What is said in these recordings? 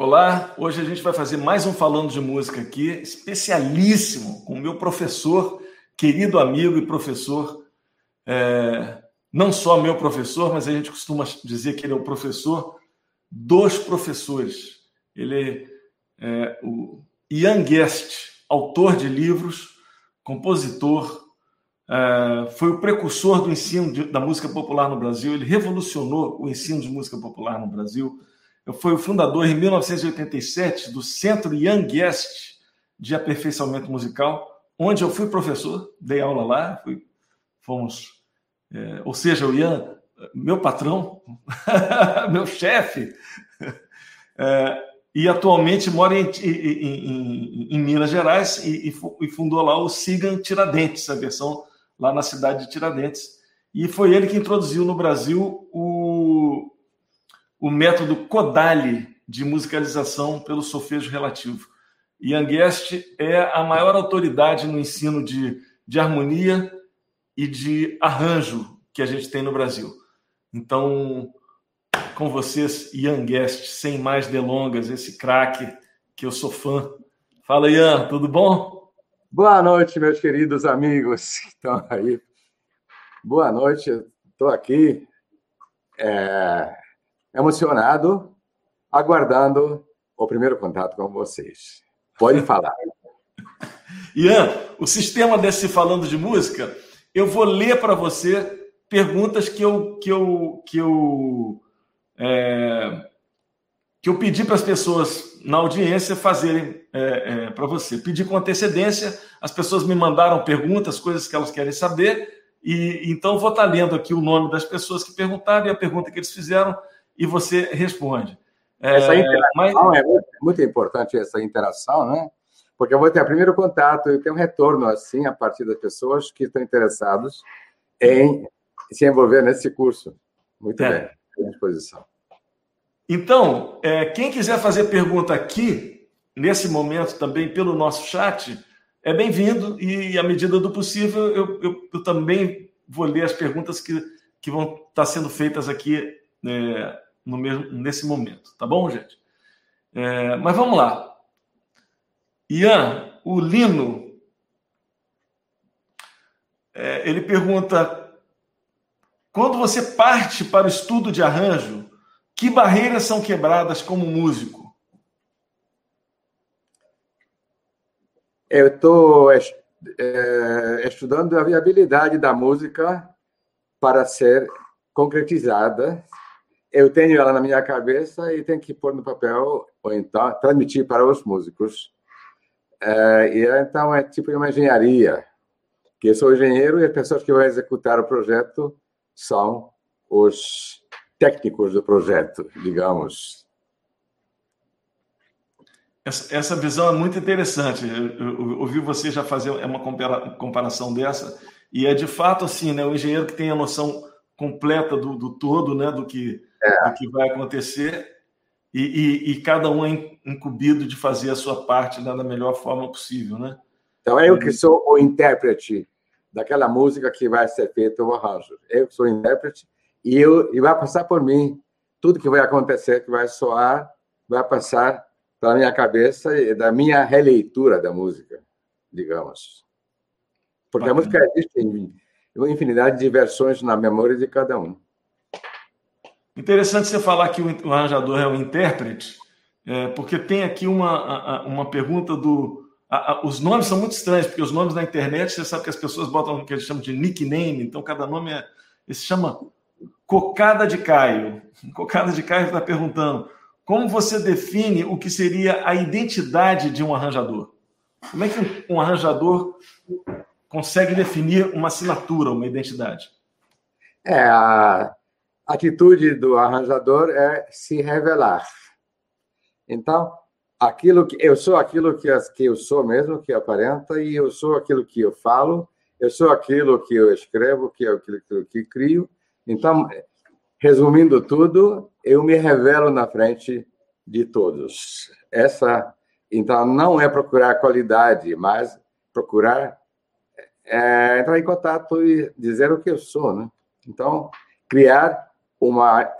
Olá, hoje a gente vai fazer mais um Falando de Música aqui, especialíssimo, com o meu professor, querido amigo e professor, é, não só meu professor, mas a gente costuma dizer que ele é o professor dos professores. Ele é o Ian Guest, autor de livros, compositor, é, foi o precursor do ensino de, da música popular no Brasil, ele revolucionou o ensino de música popular no Brasil foi o fundador, em 1987, do Centro Young Guest de Aperfeiçoamento Musical, onde eu fui professor, dei aula lá, fui, fomos, é, ou seja, o Ian, meu patrão, meu chefe, é, e atualmente mora em, em, em, em Minas Gerais e, e, fundou lá o Sigan Tiradentes, a versão lá na cidade de Tiradentes. E foi ele que introduziu no Brasil o, o método Kodali de musicalização pelo solfejo relativo. Ian Guest é a maior autoridade no ensino de, de harmonia e de arranjo que a gente tem no Brasil. Então, com vocês, Ian Guest, sem mais delongas, esse craque que eu sou fã. Fala, Ian, tudo bom? Boa noite, meus queridos amigos que estão aí. Boa noite, estou aqui. É emocionado, aguardando o primeiro contato com vocês. Pode falar. Ian, o sistema desse falando de música, eu vou ler para você perguntas que eu que eu que eu é, que eu pedi para as pessoas na audiência fazerem é, é, para você. Pedi com antecedência, as pessoas me mandaram perguntas, coisas que elas querem saber, e então vou estar tá lendo aqui o nome das pessoas que perguntaram e a pergunta que eles fizeram e você responde. Essa é, interação mas... é muito, muito, importante, essa interação, né? Porque eu vou ter o primeiro contato e ter um retorno, assim, a partir das pessoas que estão interessadas em se envolver nesse curso. Muito é. bem, à disposição. Então, é, quem quiser fazer pergunta aqui, nesse momento também pelo nosso chat, é bem-vindo e, à medida do possível, eu, eu, eu, também vou ler as perguntas que, que vão estar sendo feitas aqui é, no mesmo, nesse momento, tá bom, gente? É, mas vamos lá. Ian, o Lino, é, ele pergunta: quando você parte para o estudo de arranjo, que barreiras são quebradas como músico? Eu estou é, estudando a viabilidade da música para ser concretizada eu tenho ela na minha cabeça e tenho que pôr no papel ou então transmitir para os músicos. É, e então é tipo uma engenharia, que eu sou engenheiro e as pessoas que vão executar o projeto são os técnicos do projeto, digamos. Essa, visão é muito interessante. Eu, ouvi você já fazer uma comparação dessa e é de fato assim, né? O engenheiro que tem a noção completa do, do todo, né? Do que é. do que vai acontecer e, e, e, cada um é incumbido de fazer a sua parte da melhor forma possível, né? Então, eu que sou o intérprete daquela música que vai ser feita o arranjo. Eu que sou o intérprete e, eu, e vai passar por mim tudo que vai acontecer, que vai soar, vai passar pela minha cabeça e da minha releitura da música, digamos. Porque Bacana. a música existe em uma infinidade de versões na memória de cada um. Interessante você falar que o arranjador é o intérprete, é, porque tem aqui uma, uma pergunta do. A, a, os nomes são muito estranhos, porque os nomes na internet, você sabe que as pessoas botam o que eles chamam de nickname, então cada nome é. Esse chama Cocada de Caio. Cocada de Caio está perguntando como você define o que seria a identidade de um arranjador? Como é que um arranjador consegue definir uma assinatura, uma identidade? É, a, atitude do arranjador é se revelar. Então, aquilo que eu sou aquilo que, que eu sou mesmo, que aparenta, e eu sou aquilo que eu falo, eu sou aquilo que eu escrevo, que é aquilo que crio. Então, resumindo tudo, eu me revelo na frente de todos. Essa, então, não é procurar qualidade, mas procurar é, entrar em contato e dizer o que eu sou, né? Então, criar uma,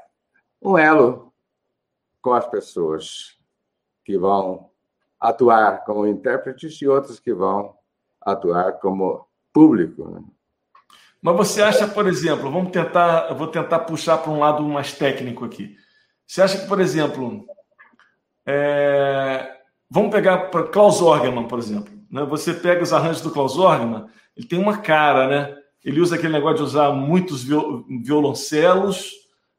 um elo com as pessoas. que vão atuar como intérpretes e outros que vão atuar como público. Né? Mas você acha, por exemplo, vamos tentar, eu vou tentar puxar para um lado mais técnico aqui. Você acha que, por exemplo, é, vamos pegar para Klaus Orgeman, por exemplo. Né? Você pega os arranjos do Klaus Orgeman, ele tem uma cara, né? Ele usa aquele negócio de usar muitos violoncelos,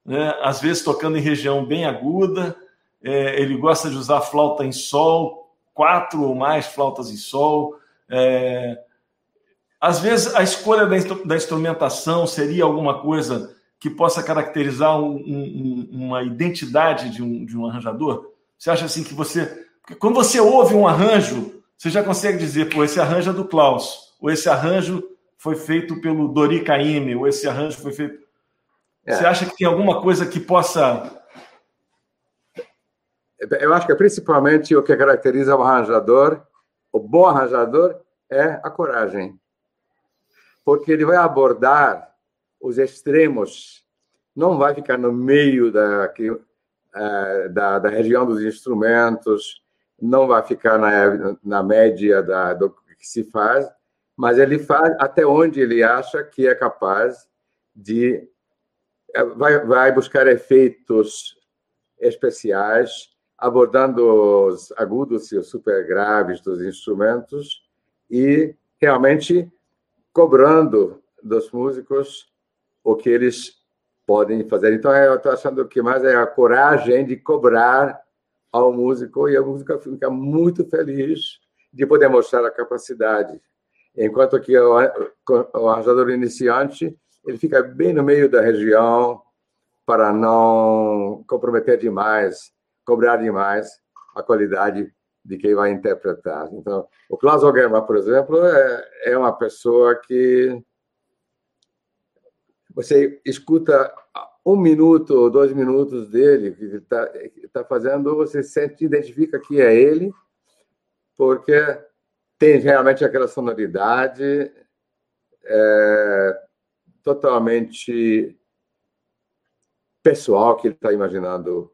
né? às vezes tocando em região bem aguda. É, ele gosta de usar flauta em sol, quatro ou mais flautas em sol. É, às vezes a escolha da, instrumentação seria alguma coisa que possa caracterizar um, um, uma identidade de um, de um arranjador? Você acha assim que você. Quando você ouve um arranjo, você já consegue dizer, pô, esse arranjo é do Klaus, ou esse arranjo foi feito pelo Dori Caymmi, ou esse arranjo foi feito. É. Você acha que tem alguma coisa que possa. Eu acho que principalmente o que caracteriza o arranjador, o bom arranjador, é a coragem. Porque ele vai abordar os extremos, não vai ficar no meio da, é, da, da região dos instrumentos, não vai ficar na, na média da, do que se faz, mas ele faz até onde ele acha que é capaz de. É, vai, vai buscar efeitos especiais, abordando os agudos e os super graves dos instrumentos e realmente cobrando dos músicos o que eles podem fazer. Então, eu estou achando que mais é a coragem de cobrar ao músico e a música fica muito feliz de poder mostrar a capacidade. Enquanto que o, o arranjador iniciante ele fica bem no meio da região para não comprometer demais, cobrar demais a qualidade de quem vai interpretar. Então, o Klaus Ogerman, por exemplo, é, é uma pessoa que você escuta um minuto ou dois minutos dele que está tá fazendo, você sente, identifica que é ele, porque tem realmente aquela sonoridade é, totalmente pessoal que ele está imaginando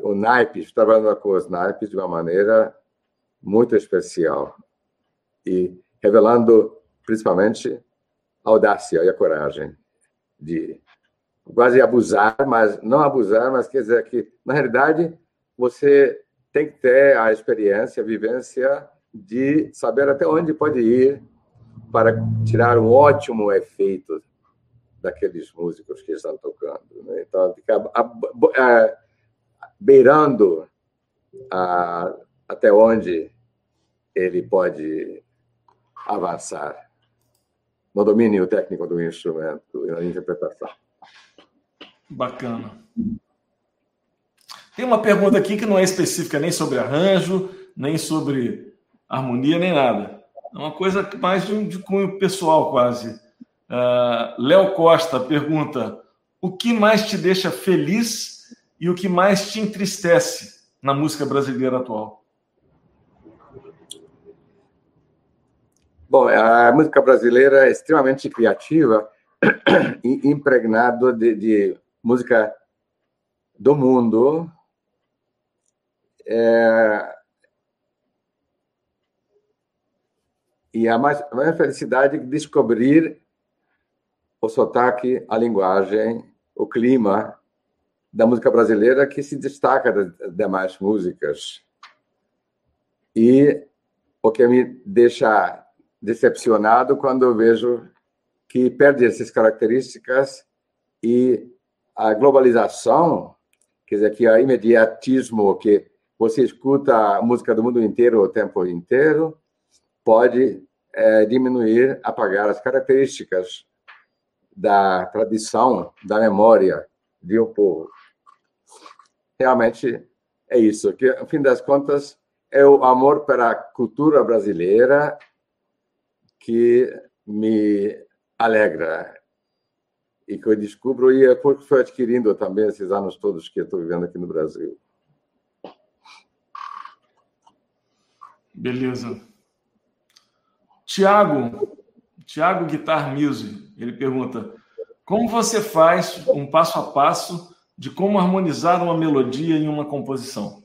o naipes, trabalhando com os naipes de uma maneira muito especial e revelando principalmente a audácia e a coragem de quase abusar, mas não abusar, mas quer dizer que na realidade você tem que ter a experiência, a vivência de saber até onde pode ir para tirar um ótimo efeito daqueles músicos que estão tocando. Né? Então, ficar beirando a, até onde ele pode avançar no domínio técnico do instrumento e na interpretação. Bacana. Tem uma pergunta aqui que não é específica nem sobre arranjo, nem sobre harmonia, nem nada. É uma coisa mais de, de cunho pessoal, quase. Uh, Léo Costa pergunta: o que mais te deixa feliz e o que mais te entristece na música brasileira atual? Bom, a música brasileira é extremamente criativa e impregnada de, de música do mundo. É... E a mais, a maior felicidade é descobrir o sotaque, a linguagem, o clima da música brasileira que se destaca das demais músicas. E o que me deixa decepcionado quando eu vejo que perde essas características e a globalização, quer dizer, que o imediatismo que você escuta a música do mundo inteiro o tempo inteiro, pode é, diminuir, apagar as características da tradição, da memória de um povo. Realmente é isso, que, no fim das contas, é o amor pela cultura brasileira que me alegra e que eu descubro e é porque foi adquirindo também esses anos todos que eu estou vivendo aqui no Brasil. Beleza. Tiago, Tiago Guitar Music, ele pergunta: como você faz um passo a passo de como harmonizar uma melodia em uma composição?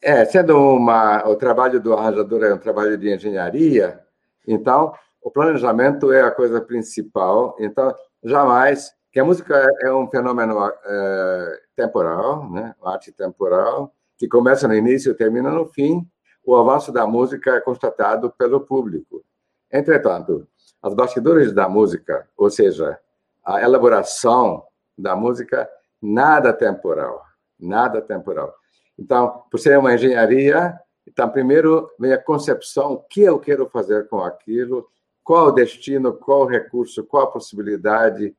É, sendo uma, o trabalho do arranjador é um trabalho de engenharia, então o planejamento é a coisa principal. Então, jamais, que a música é, é um fenômeno é, temporal, né? arte temporal, que começa no início e termina no fim. O avanço da música é constatado pelo público. Entretanto, os bastidores da música, ou seja, a elaboração da música, nada temporal, nada temporal. Então, por ser uma engenharia, então primeiro vem a concepção, o que eu quero fazer com aquilo, qual o destino, qual o recurso, qual a possibilidade,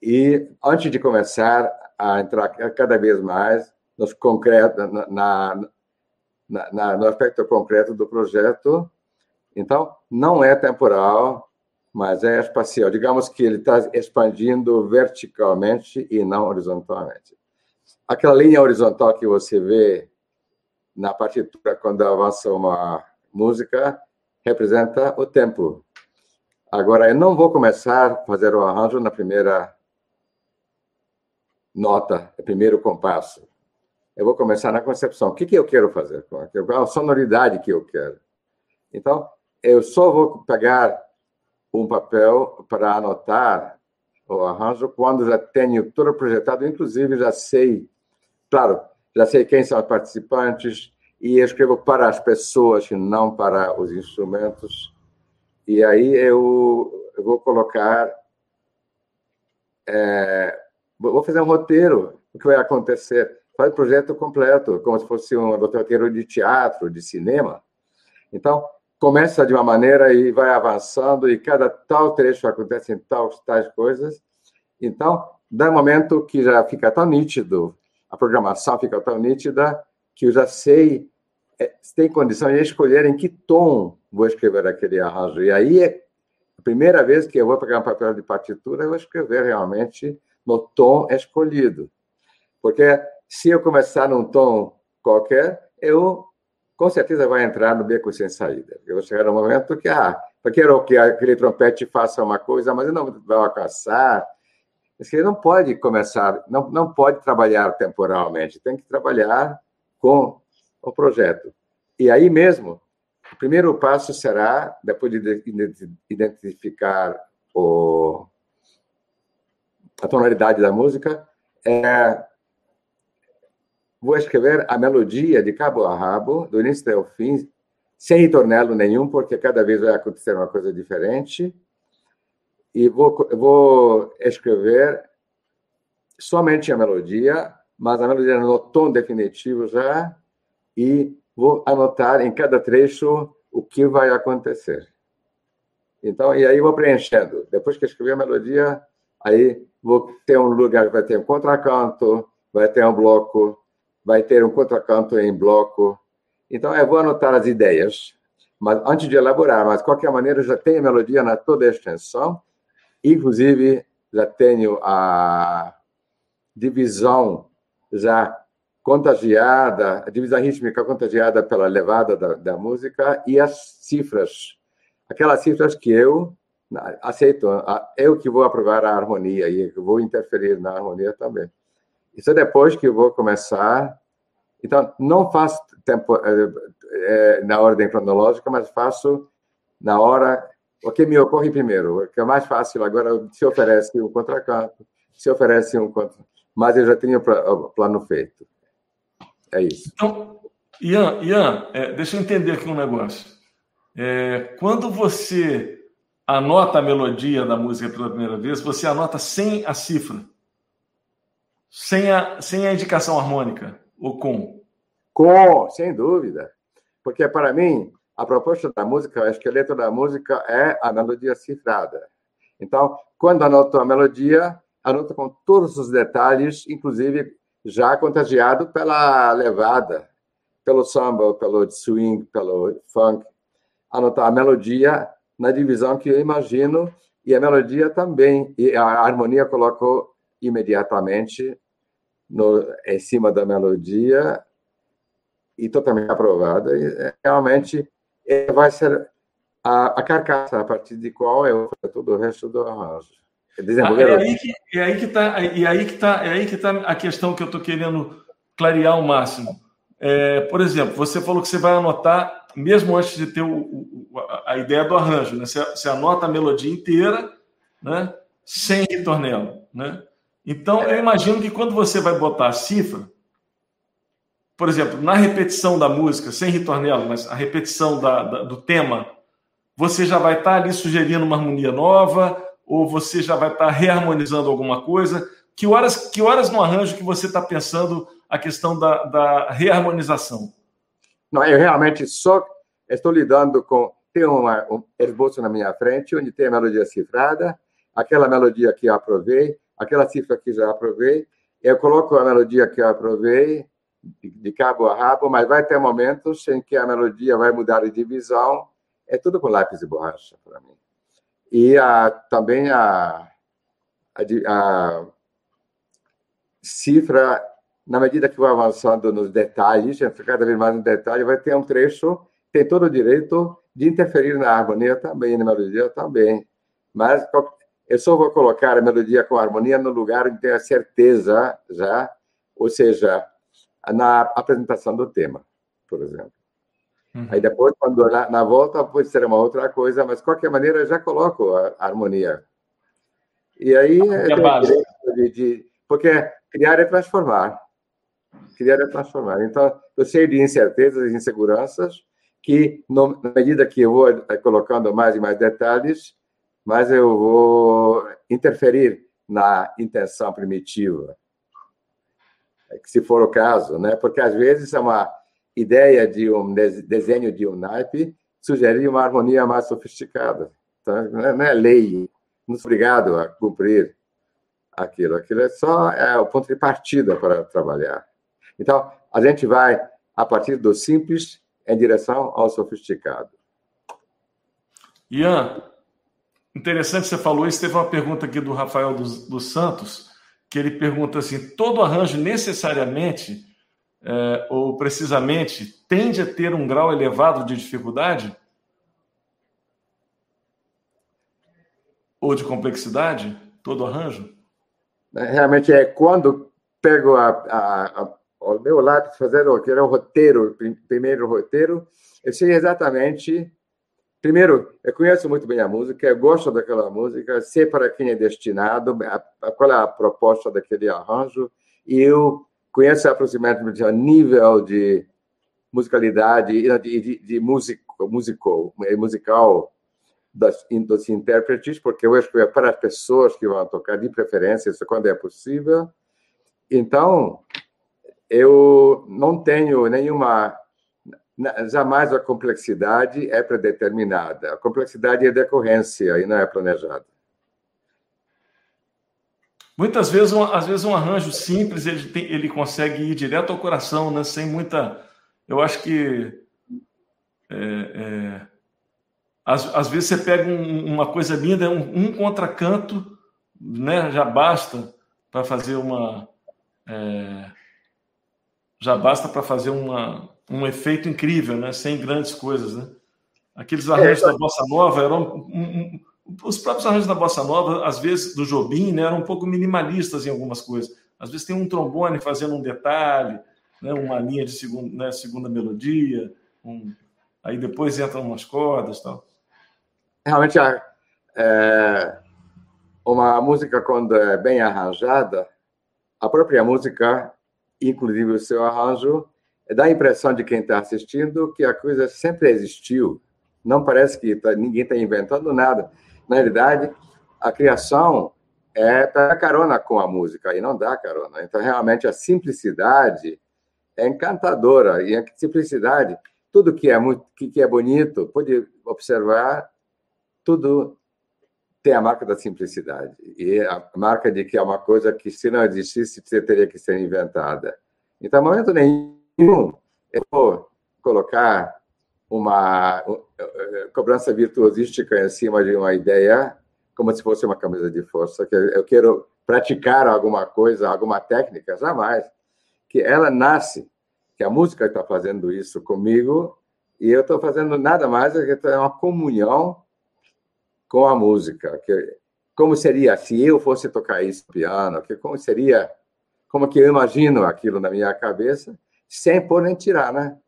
e antes de começar a entrar cada vez mais na, na, na, no aspecto concreto do projeto, então não é temporal, mas é espacial. Digamos que ele está expandindo verticalmente e não horizontalmente. Aquela linha horizontal que você vê na partitura quando avança uma música representa o tempo. Agora, eu não vou começar a fazer o arranjo na primeira nota, no primeiro compasso. Eu vou começar na concepção. O que, que eu quero fazer? Qual a sonoridade que eu quero? Então, eu só vou pegar um papel para anotar o arranjo quando já tenho tudo projetado, inclusive já sei, claro, já sei quem são os participantes e escrevo para as pessoas e não para os instrumentos. E aí eu, vou colocar, é, vou fazer um roteiro o que vai acontecer. Faz projeto completo, como se fosse um roteiro de teatro, de cinema. Então, começa de uma maneira e vai avançando, e cada tal trecho acontecem tais, tais coisas. Então, dá um momento que já fica tão nítido, a programação fica tão nítida, que eu já sei, é, tem condição de escolher em que tom vou escrever aquele arranjo. E aí é a primeira vez que eu vou pegar um papel de partitura, eu vou escrever realmente no tom escolhido. Porque se eu começar num tom qualquer, eu com certeza vai entrar no beco sem saída. Eu vou chegar no momento que, ah, eu quero que aquele trompete faça uma coisa, mas eu não vou alcançar. Você não pode começar, não, não pode trabalhar temporalmente, tem que trabalhar com o projeto. E aí mesmo, o primeiro passo será, depois de identificar o, a tonalidade da música, é vou escrever a melodia de cabo a rabo, do início ao fim, sem ritornelo nenhum, porque cada vez vai acontecer uma coisa diferente. E vou, vou escrever somente a melodia, mas a melodia no tom definitivo já, e vou anotar em cada trecho o que vai acontecer. Então, e aí vou preenchendo. Depois que escrever a melodia, aí vou ter um lugar, vai ter um contracanto, vai ter um bloco vai ter um contracanto em bloco. Então, eu vou anotar as ideias, mas antes de elaborar, mas de qualquer maneira, já tenho a melodia na toda a extensão, inclusive já tenho a divisão já contagiada, a divisão rítmica contagiada pela levada da, da música e as cifras, aquelas cifras que eu aceito, eu que vou aprovar a harmonia e vou interferir na harmonia também. Isso é depois que eu vou começar. Então, não faço tempo é, na ordem cronológica, mas faço na hora o que me ocorre primeiro. O que é mais fácil agora se oferece um contracanto, se oferece um contra... mas eu já tinha o plano feito. É isso. Então, Ian, Ian é, deixa eu entender aqui um negócio. É, quando você anota a melodia da música pela primeira vez, você anota sem a cifra sem a, sem a indicação harmônica, ou com? Com, sem dúvida. Porque, para mim, a proposta da música, o esqueleto da música é a melodia cifrada. Então, quando anoto a melodia, anoto com todos os detalhes, inclusive já contagiado pela levada, pelo samba, pelo swing, pelo funk. Anotar a melodia na divisão que eu imagino e a melodia também. E a harmonia colocou imediatamente no, em cima da melodia e totalmente aprovada. E, é, realmente vai ser a, a, carcaça a partir de qual faço todo o resto do arranjo. Desenvolver ah, é, aí que, é aí que está é aí que tá, é aí que tá a questão que eu estou querendo clarear ao máximo. é, por exemplo, você falou que você vai anotar, mesmo antes de ter o, o, a ideia do arranjo, né? Você, você, anota a melodia inteira, né? Sem ritornelo, né? Então, eu imagino que quando você vai botar a cifra, por exemplo, na repetição da música, sem ritornelo, mas a repetição da, da, do tema, você já vai estar ali sugerindo uma harmonia nova, ou você já vai estar reharmonizando alguma coisa. Que horas, que horas no arranjo que você está pensando a questão da, da reharmonização? Não, eu realmente só estou lidando com. Tem uma, um esboço na minha frente, onde tem a melodia cifrada, aquela melodia que eu aprovei, aquela cifra que já aprovei. Eu coloco a melodia que eu aprovei, de cabo a rabo, mas vai ter momentos em que a melodia vai mudar de divisão. É tudo com lápis e borracha para mim. E a, também a, a, a cifra na medida que vai avançando nos detalhes, cada vez mais no detalhe, vai ter um trecho, tem todo o direito de interferir na harmonia também, na melodia também. Mas eu só vou colocar a melodia com a harmonia no lugar em que tenho a certeza já, ou seja, na apresentação do tema, por exemplo. Uhum. Aí depois, quando na, na, volta, pode ser uma outra coisa, mas de qualquer maneira já coloco a, a harmonia. E aí, é de, de, porque criar é transformar queria transformar. Então, eu sei de incertezas e inseguranças que, no, na medida que eu vou eh, colocando mais e mais detalhes, mais eu vou interferir na intenção primitiva, é se for o caso, né? Porque às vezes é uma ideia de um desenho de um naipe sugere uma harmonia mais sofisticada. Então, não é lei, não sou obrigado a cumprir aquilo. Aquilo é só é o ponto de partida para trabalhar. Então, a gente vai, a partir do simples, em direção ao sofisticado. Ian, interessante você falou isso. Teve uma pergunta aqui do Rafael dos, dos Santos, que ele pergunta assim: todo arranjo necessariamente é, ou precisamente tende a ter um grau elevado de dificuldade? Ou de complexidade? Todo arranjo? Realmente é quando pego a, a, ao meu lado, fazendo aquele roteiro, primeiro roteiro, eu sei exatamente. Primeiro, eu conheço muito bem a música, eu gosto daquela música, sei para quem é destinado, qual é a proposta daquele arranjo, e eu conheço aproximadamente o nível de musicalidade e de, de, de musical, musical, musical das, dos intérpretes, porque eu que é para as pessoas que vão tocar, de preferência, isso quando é possível. Então, eu não tenho nenhuma. Jamais a complexidade é predeterminada. A complexidade é decorrência e não é planejada. Muitas vezes, um, às vezes um arranjo simples ele, tem, ele consegue ir direto ao coração, né? Sem muita. Eu acho que é, é, às, às, vezes você pega um, uma coisa linda, um, um, contracanto, né? Já basta para fazer uma é, já basta para fazer uma, um efeito incrível, né? Sem grandes coisas, né? Aqueles arranjos é, da bossa nova eram um, um, os próprios arranjos da bossa nova, às vezes do Jobim, né, eram um pouco minimalistas em algumas coisas. Às vezes tem um trombone fazendo um detalhe, né, uma linha de segunda, né, segunda melodia, um, aí depois entram umas cordas, tal. Realmente, é, uma música quando é bem arranjada, a própria música inclusive o seu arranjo, dá a impressão de quem está assistindo que a coisa sempre existiu. Não parece que tá, ninguém está inventando nada. Na realidade, a criação é para carona com a música e não dá carona. Então, realmente, a simplicidade é encantadora. E a simplicidade, tudo que é muito, que é bonito, pode observar, tudo tem a marca da simplicidade e a marca de que é uma coisa que, se não existisse, teria que ser inventada. Então, momento nenhum, eu vou colocar uma cobrança virtuosística em cima de uma ideia como se fosse uma camisa de força, que eu quero praticar alguma coisa, alguma técnica, jamais. Que ela nasce, que a música está fazendo isso comigo, e eu estou fazendo nada mais do que uma comunhão com a música. Que, como seria se eu fosse tocar isso no piano? Que como seria, como que eu imagino aquilo na minha cabeça? sem pôr nem tirar, né?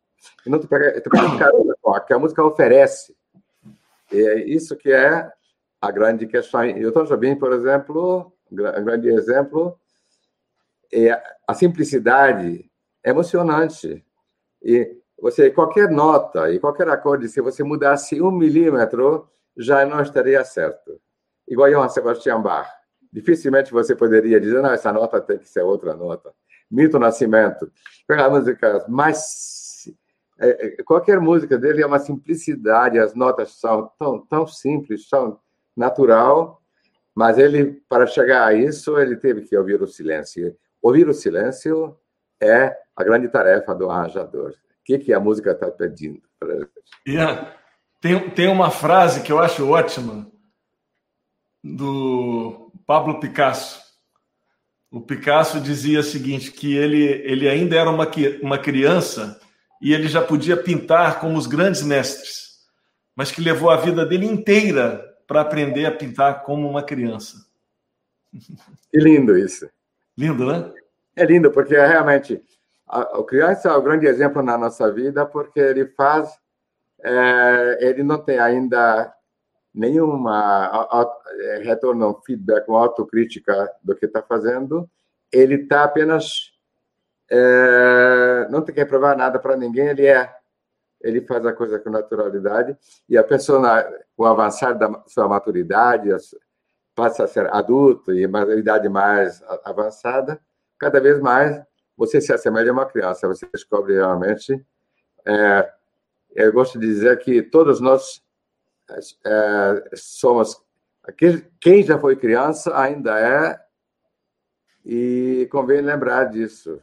E não tu pega, tu pega carona com que a música oferece. E é isso que é a grande questão. E o Tom Jobim, por exemplo, um grande exemplo, é a simplicidade é emocionante. E você, qualquer nota e qualquer acorde, se você mudasse um milímetro, já não estaria certo. Igual Johann Sebastian Bach. Dificilmente você poderia dizer, não, essa nota tem que ser outra nota. Milton Nascimento. Pegar músicas mais. É, é, qualquer música dele é uma simplicidade, as notas são tão, tão simples, tão natural, mas ele, para chegar a isso, ele teve que ouvir o silêncio. Ouvir o silêncio é a grande tarefa do arranjador. O que, que a música está pedindo? Yeah. Tem, tem uma frase que eu acho ótima do Pablo Picasso. O Picasso dizia o seguinte, que ele, ele ainda era uma, uma criança e ele já podia pintar como os grandes mestres, mas que levou a vida dele inteira para aprender a pintar como uma criança. Que lindo isso. Lindo, né? É lindo, porque realmente a, a criança é o grande exemplo na nossa vida, porque ele faz, é, ele não tem ainda nenhuma é, retorno, feedback, uma autocrítica do que está fazendo, ele está apenas é, não tem que provar nada para ninguém, ele é ele faz a coisa com naturalidade e a pessoa, com o avançar da sua maturidade, passa a ser adulto e uma idade mais avançada, cada vez mais você se assemelha a uma criança, você descobre realmente. É, eu gosto de dizer que todos nós é, somos. Quem já foi criança ainda é, e convém lembrar disso,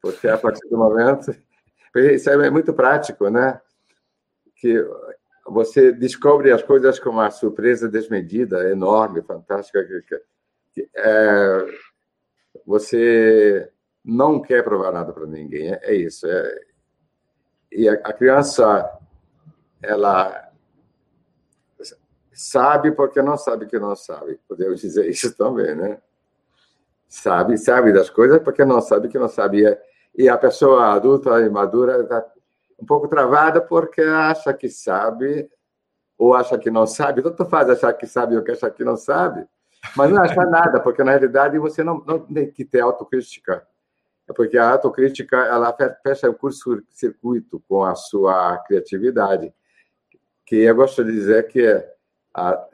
porque a partir do momento isso é muito prático, né? Que você descobre as coisas com uma surpresa desmedida, enorme, fantástica. Que, é, você não quer provar nada para ninguém, é, é isso. É, e a, a criança, ela sabe porque não sabe que não sabe. Podemos dizer isso também, né? Sabe, sabe das coisas porque não sabe que não sabia e a pessoa adulta e madura está um pouco travada porque acha que sabe ou acha que não sabe. Tanto faz achar que sabe ou que achar que não sabe, mas não acha nada, porque na realidade você não, não tem que ter autocrítica. É porque a autocrítica ela fecha o curto-circuito com a sua criatividade. Que eu gosto de dizer que é a,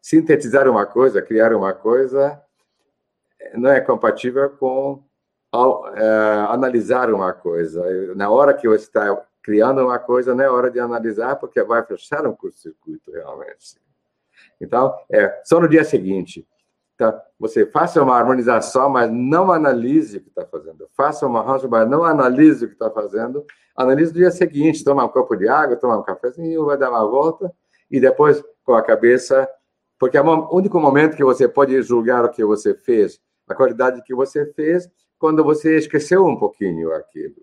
sintetizar uma coisa, criar uma coisa, não é compatível com ao é, analisar uma coisa. Na hora que você está criando uma coisa, não é hora de analisar, porque vai fechar um curto-circuito, realmente. Então, é, só no dia seguinte. Então, você faça uma harmonização, mas não analise o que está fazendo. Faça uma arranjo, mas não analise o que está fazendo. Analise no dia seguinte, toma um copo de água, toma um cafezinho, vai dar uma volta, e depois, com a cabeça... Porque é o único momento que você pode julgar o que você fez, a qualidade que você fez, quando você esqueceu um pouquinho aquilo.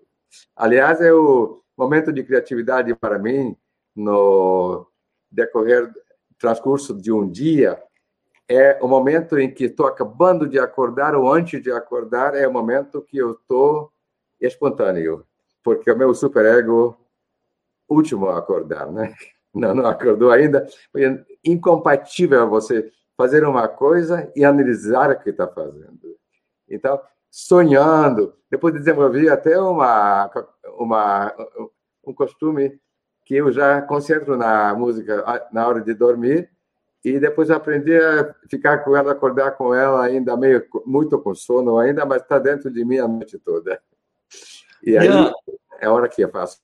Aliás, é o momento de criatividade para mim no decorrer transcurso de um dia é o momento em que estou acabando de acordar ou antes de acordar é o momento que eu estou espontâneo, porque o meu superego último a acordar, né? Não, não acordou ainda. É incompatível você fazer uma coisa e analisar o que está fazendo. Então, sonhando. Depois desenvolvi até uma, uma, um costume que eu já concentro na música na hora de dormir e depois aprendi a ficar com ela, acordar com ela ainda meio muito com sono ainda, mas está dentro de mim a noite toda. E aí é a hora que eu faço.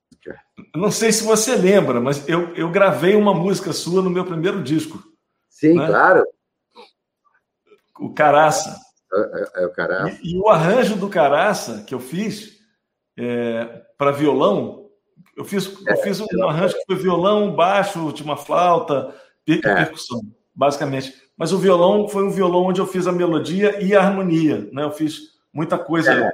Não sei se você lembra, mas eu, eu gravei uma música sua no meu primeiro disco. Sim, né? claro. O Caraça. É, é, é o Caraça. E, e, o arranjo do Caraça que eu fiz é, para violão, eu fiz, eu é, fiz um arranjo que foi violão, baixo, última flauta, per é. percussão, basicamente. Mas o violão foi um violão onde eu fiz a melodia e a harmonia, né? Eu fiz muita coisa.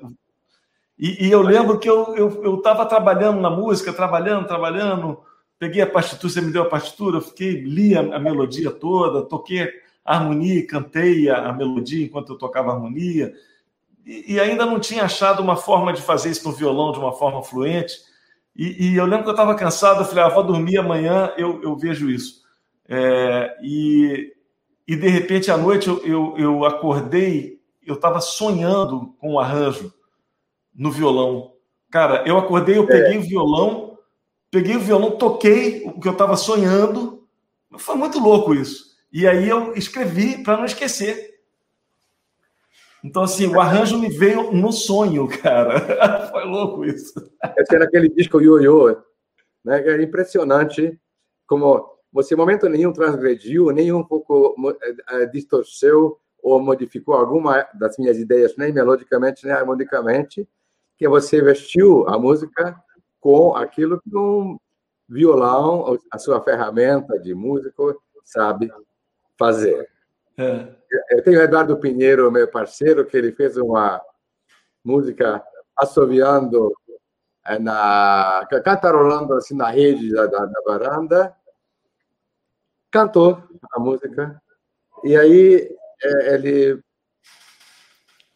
E, e, eu lembro que eu estava trabalhando na música, trabalhando, trabalhando, peguei a partitura, você me deu a partitura, eu fiquei, li a, a melodia toda, toquei harmonia, cantei a, a, melodia enquanto eu tocava a harmonia. e, e, ainda não tinha achado uma forma de fazer isso no violão de uma forma fluente. E, e eu lembro que eu estava cansado, eu falei, ah, vou dormir amanhã, eu, eu vejo isso. É, e, e de repente à noite eu, eu, eu acordei, eu estava sonhando com o um arranjo no violão. Cara, eu acordei, eu peguei é. o violão, peguei o violão, toquei o que eu estava sonhando. Foi muito louco isso. E aí eu escrevi para não esquecer. Então, assim, o arranjo me veio no sonho, cara. Foi louco isso. Esse era aquele disco Yo-Yo, né? Era impressionante como você, em momento nenhum, transgrediu, nem um pouco uh, distorceu ou modificou alguma das minhas ideias, nem melodicamente, nem harmonicamente, que você vestiu a música com aquilo que um violão, a sua ferramenta de músico, sabe fazer. É. Eu tenho o Eduardo Pinheiro, meu parceiro, que ele fez uma música assoviando eh, na cantarolando assim na rede da, da, da varanda cantou a música e aí é, ele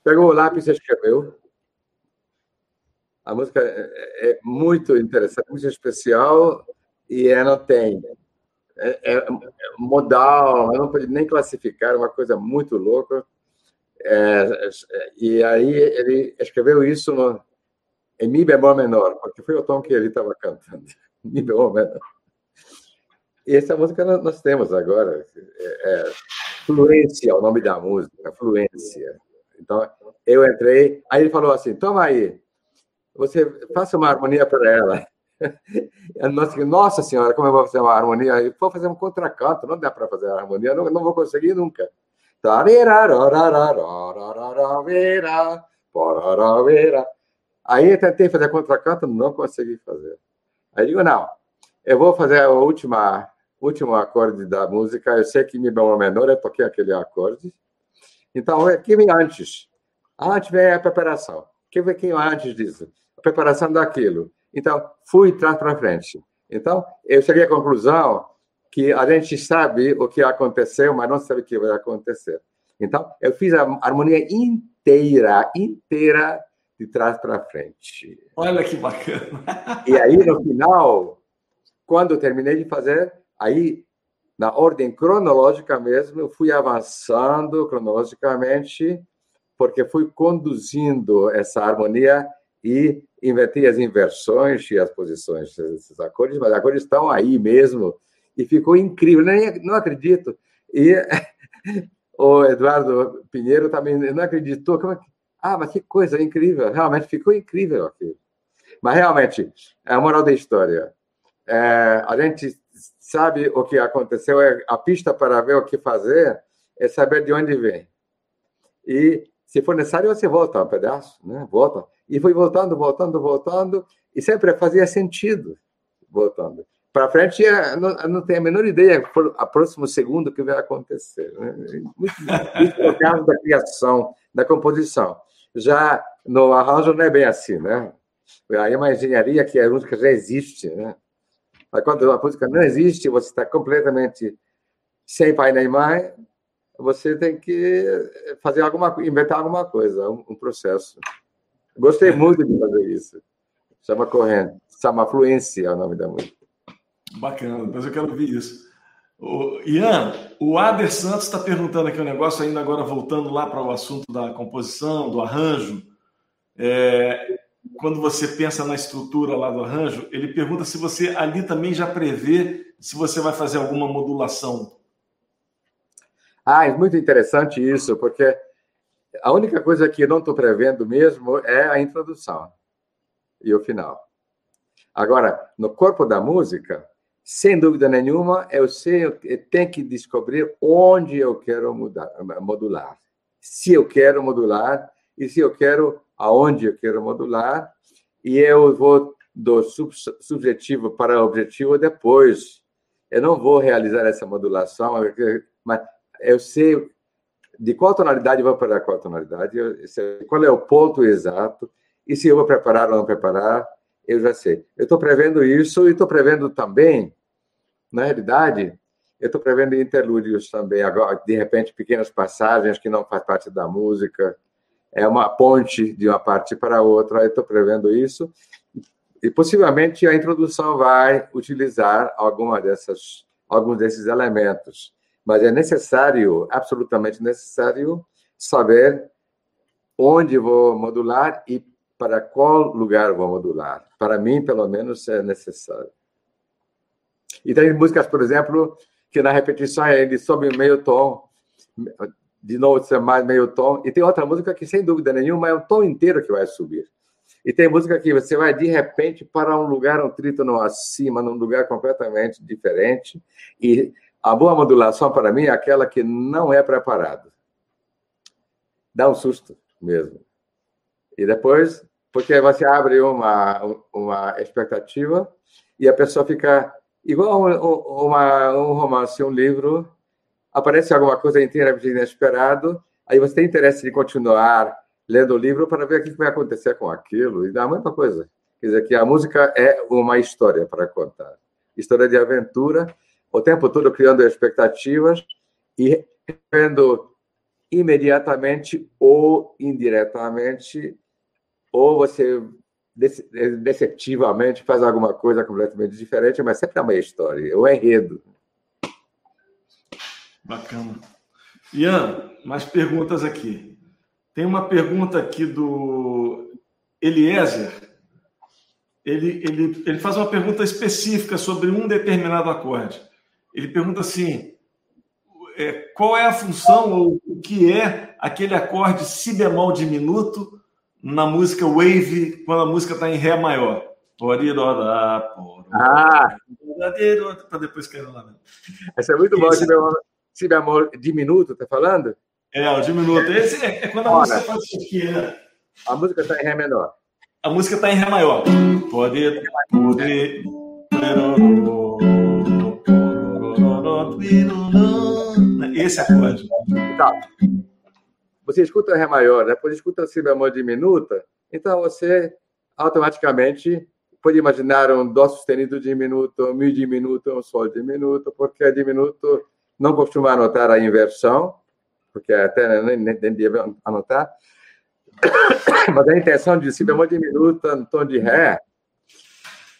pegou o lápis e escreveu. A música é, é muito interessante, muito especial e ela tem é, é, modal, não pode nem classificar, é uma coisa muito louca. É, e aí ele escreveu isso no, em mi bemol menor, porque foi o tom que ele estava cantando. Mi bemol menor. E essa música nós temos agora. É, é, Fluência, o nome da música, Fluência. Então, eu entrei, aí ele falou assim: toma aí, você faça uma harmonia para ela. Nossa senhora, como eu vou fazer uma harmonia? Eu vou fazer um contracanto, não dá para fazer harmonia, não, não vou conseguir nunca. Aí eu tentei fazer contracanto, não consegui fazer. Aí digo, não, eu vou fazer a última último acorde da música, eu sei que Mi bemol menor, eu toquei aquele acorde. Então, o que vem antes? Antes vem a preparação. O que vem antes disso? A preparação daquilo. Então, fui trás para frente. Então, eu cheguei à conclusão que a gente sabe o que aconteceu, mas não sabe o que vai acontecer. Então, eu fiz a harmonia inteira, inteira, de trás para frente. Olha que bacana. E aí, no final, quando eu terminei de fazer, Aí, na ordem cronológica mesmo, eu fui avançando cronologicamente, porque fui conduzindo essa harmonia e inventei as inversões e as posições desses acordes, mas agora estão aí mesmo e ficou incrível. Nem, não acredito. E o Eduardo Pinheiro também não acreditou. Como é que... Ah, mas que coisa incrível! Realmente ficou incrível aquilo. Mas realmente, é a moral da história. É, a gente sabe o que aconteceu, é a pista para ver o que fazer é saber de onde vem. E, se for necessário, você volta um pedaço, né? Volta. E foi voltando, voltando, voltando, e sempre fazia sentido voltando. Para frente, é, não, não tenho a menor ideia por a próximo segundo que vai acontecer. Né? Isso é o caso da criação, da composição. Já no arranjo não é bem assim, né? Aí é uma engenharia que a música já existe, né? Mas quando a música não existe, você está completamente sem pai nem mãe, você tem que fazer alguma inventar alguma coisa, um, um processo. Gostei muito de fazer isso. Chama corrente, chama fluência é o nome da música. Bacana, mas eu quero ouvir isso. O Ian, o Ader Santos está perguntando aqui um negócio, ainda agora voltando lá para o assunto da composição, do arranjo. É, quando você pensa na estrutura lá do arranjo, ele pergunta se você ali também já prevê se você vai fazer alguma modulação. Ah, é muito interessante isso, porque a única coisa que eu não estou prevendo mesmo é a introdução e o final. Agora, no corpo da música, sem dúvida nenhuma, eu sei, eu tenho que descobrir onde eu quero mudar, modular. Se eu quero modular e se eu quero aonde eu quero modular, e eu vou do subjetivo para objetivo depois. Eu não vou realizar essa modulação, mas eu sei de qual tonalidade vou para qual tonalidade, qual é o ponto exato, e se eu vou preparar ou não preparar, eu já sei. Eu estou prevendo isso e estou prevendo também, na realidade, eu estou prevendo interlúdios também, agora, de repente, pequenas passagens que não faz parte da música, é uma ponte de uma parte para outra. Eu estou prevendo isso e possivelmente a introdução vai utilizar alguma dessas, alguns desses elementos. Mas é necessário, absolutamente necessário, saber onde vou modular e para qual lugar vou modular. Para mim, pelo menos, é necessário. E tem músicas, por exemplo, que na repetição ele sobe meio tom, de novo você mais meio tom, e tem outra música que, sem dúvida nenhuma, é o tom inteiro que vai subir. E tem música que você vai de repente para um lugar, um trítono acima, num lugar completamente diferente. E a boa modulação para mim é aquela que não é preparada. Dá um susto mesmo. E depois, porque você abre uma, uma expectativa e a pessoa fica igual uma, um romance, um livro, aparece alguma coisa inteiramente inesperado, aí você tem interesse de continuar lendo o livro para ver o que vai acontecer com aquilo. E dá a mesma coisa. Quer dizer, que a música é uma história para contar. História de aventura, o tempo todo criando expectativas e vendo imediatamente ou indiretamente, ou você deceptivamente faz alguma coisa completamente diferente, mas sempre é uma história, é um enredo. Bacana. Ian, mais perguntas aqui. Tem uma pergunta aqui do Eliezer. Ele, ele, ele faz uma pergunta específica sobre um determinado acorde. Ele pergunta assim: é, qual é a função ou o que é aquele acorde si bemol diminuto na música Wave, quando a música está em Ré maior? Ah! Para depois cair lá. Essa é muito boa, si bemol diminuto, tá falando? É, o diminuto. Esse é, é quando a Ora, música faz isso aqui, né? A música está em Ré menor. A música está em Ré maior. Pode. Pode. Esse acorde. Tá. Você escuta Ré maior, depois escuta Si bemol diminuta, então você automaticamente pode imaginar um Dó sustenido diminuto, um Mi diminuto, um Sol diminuto, porque diminuto não costuma anotar a inversão, porque até nem, nem, nem devia anotar. Mas a intenção de si bemol diminuta no tom de Ré,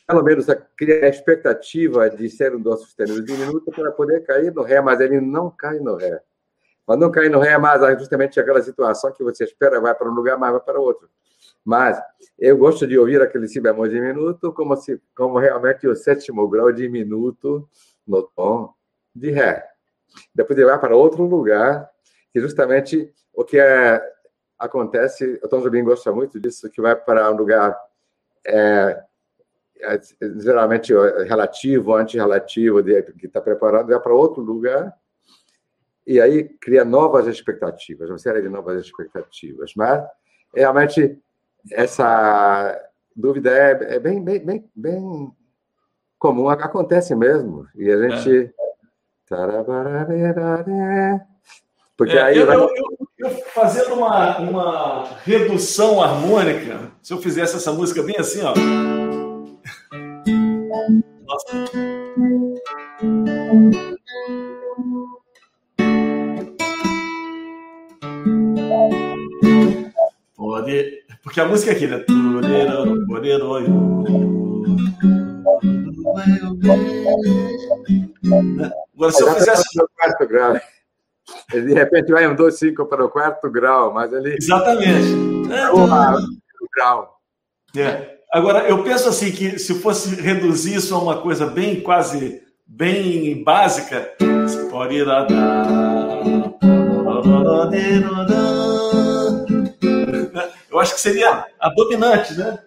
pelo menos cria a expectativa de ser um dó sustenido diminuto para poder cair no Ré, mas ele não cai no Ré. Mas não cair no Ré é mais justamente aquela situação que você espera, vai para um lugar, mas vai para outro. Mas eu gosto de ouvir aquele si bemol diminuto como, se, como realmente o sétimo grau diminuto no tom de Ré. Depois ele vai para outro lugar, que justamente o que é, acontece, o Tom Jobim gosta muito disso, que vai para um lugar é, é, geralmente relativo, antirrelativo, que está preparado, vai para outro lugar, e aí cria novas expectativas, uma série de novas expectativas. Mas, realmente, essa dúvida é, é bem, bem, bem, bem comum, acontece mesmo. E a gente. É. Porque é, aí eu, eu, eu, fazendo uma, uma redução harmônica, se eu fizesse essa música bem assim, ó. Nossa. Pode. Porque a música é aqui, né? Agora, se eu fizesse. Quarto. Ele, de repente vai um 2,5 para o quarto grau, mas ele. Exatamente. É, o grau. É. Agora, eu penso assim que se fosse reduzir isso a uma coisa bem quase bem básica, pode ir Eu acho que seria a dominante, né?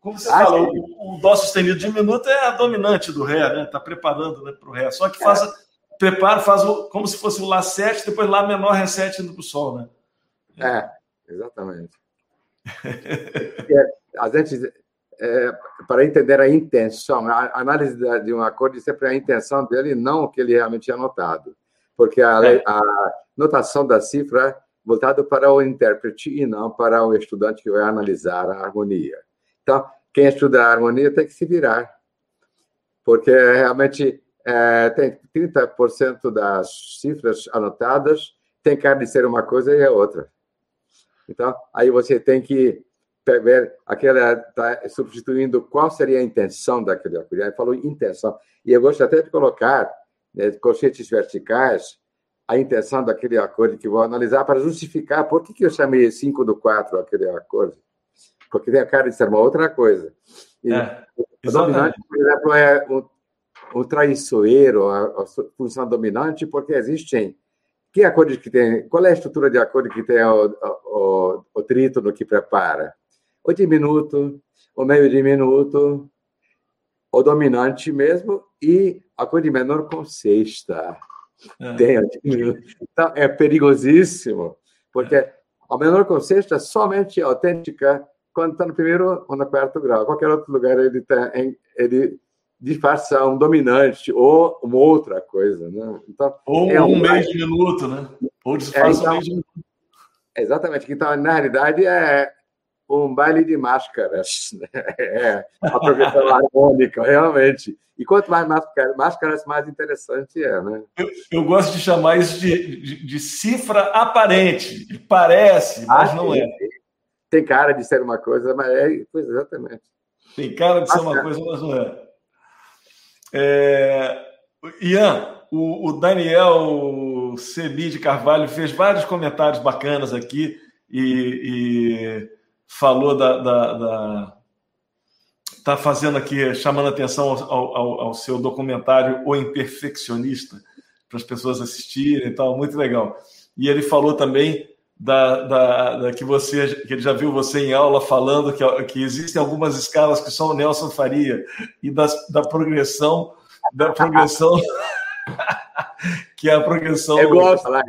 Como você ah, fala, o, o, dó sustenido diminuto é a dominante do ré, né? Está preparando né, para o ré. Só que faz é preparo, faz o, como se fosse o Lá 7, depois Lá menor, Ré 7 indo para o Sol, né? É, exatamente. é, a gente, é, para entender a intenção, a análise de um acorde sempre é a intenção dele, não o que ele realmente tinha notado. Porque a, é. a notação da cifra é voltada para o intérprete e não para o estudante que vai analisar a harmonia. Então, quem estuda a harmonia tem que se virar, porque realmente é, tem 30% das cifras anotadas tem cara de ser uma coisa e é outra. Então, aí você tem que ver aquela tá substituindo qual seria a intenção daquele acorde. Aí falou intenção. E eu gosto até de colocar né, colchetes verticais a intenção daquele acorde que vou analisar para justificar por que, que eu chamei 5 do 4 aquele acorde. Porque tem a cara de ser uma outra coisa. E é, o dominante, por exemplo, é o, o traiçoeiro, a, a função dominante, porque existem que acorde que tem? Qual é a estrutura de acorde que tem o, o, o trítono que prepara? O diminuto, o meio diminuto, o dominante mesmo e acorde menor com sexta. É. Tem o diminuto. Então, é perigosíssimo, porque a menor com sexta é somente autêntica quando está no primeiro ou no quarto grau. Qualquer outro lugar ele, tem, ele disfarça um dominante ou uma outra coisa, né? Então, ou é um, um meio de minuto, né? Ou disfarça é, então, um meio de minuto. Exatamente. Então, na realidade, é um baile de máscaras. Né? É a progressão harmônica, realmente. E quanto mais máscaras, máscaras mais interessante é, né? Eu, eu gosto de chamar isso de, de, de cifra aparente. Parece, mas ah, não é. Tem cara de ser uma coisa, mas é. Pois exatamente. Tem cara de ser uma coisa, mas não é. É, Ian, o, o Daniel Sebi de Carvalho fez vários comentários bacanas aqui e, e falou da, da, da está fazendo aqui, chamando atenção ao, ao, ao, seu documentário O Imperfeccionista, para as pessoas assistirem e tal, muito legal. E ele falou também da, da, da, que você que ele já viu você em aula falando que, que existem algumas escalas que são o Nelson Faria e das, da progressão da progressão que é a progressão eu gosto lá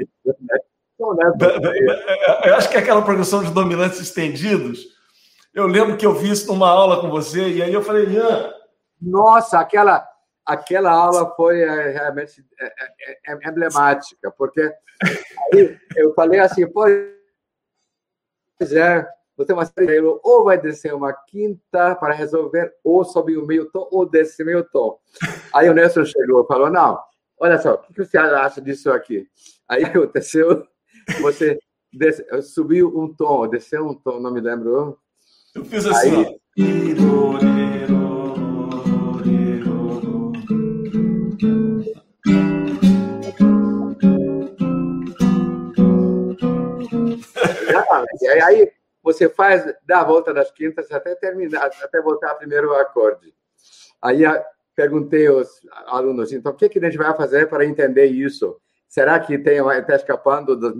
eu acho que é aquela progressão de dominantes estendidos. Eu lembro que eu vi isso numa aula com você e aí eu falei Ian nossa aquela aquela aula foi é, realmente é, é, emblemática, porque aí eu falei assim, pois é, você uma série, ou vai descer uma quinta para resolver, ou subir o meio tom, ou descer meio tom. Aí o Nelson chegou e falou, não, olha só, o que você acha disso aqui? Aí aconteceu, você desce, subiu um tom, desceu um tom, não me lembro. Eu fiz assim, aí, ó. E aí você faz, dá a volta das quintas até terminar, até voltar primeiro o acorde. Aí perguntei aos alunos, então, o que, que a gente vai fazer para entender isso? Será que está escapando do,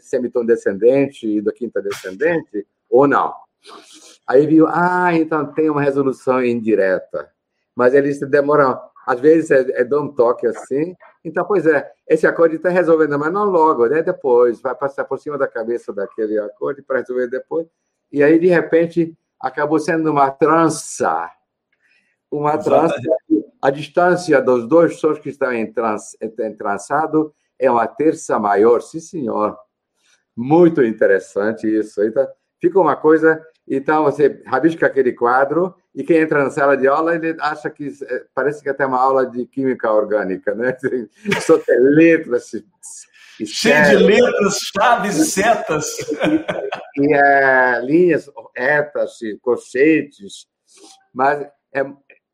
semitom descendente e do quinta descendente ou não? Aí viu, ah, então tem uma resolução indireta, mas eles demoram às vezes é, é dá um toque assim. Então, pois é, esse acorde está resolvendo, mas não logo, né? Depois, vai passar por cima da cabeça daquele acorde para resolver depois. E aí, de repente, acabou sendo uma trança. Uma trança. A distância dos dois sons que estão em, trans, em trançado é uma terça maior, sim, senhor. Muito interessante isso. Então, fica uma coisa então, você rabisca aquele quadro e quem entra na sala de aula, ele acha que é, parece que até uma aula de química orgânica, né? Só tem letras. Cheio de letras, chaves e setas. E, e é, linhas retas colchetes. Mas é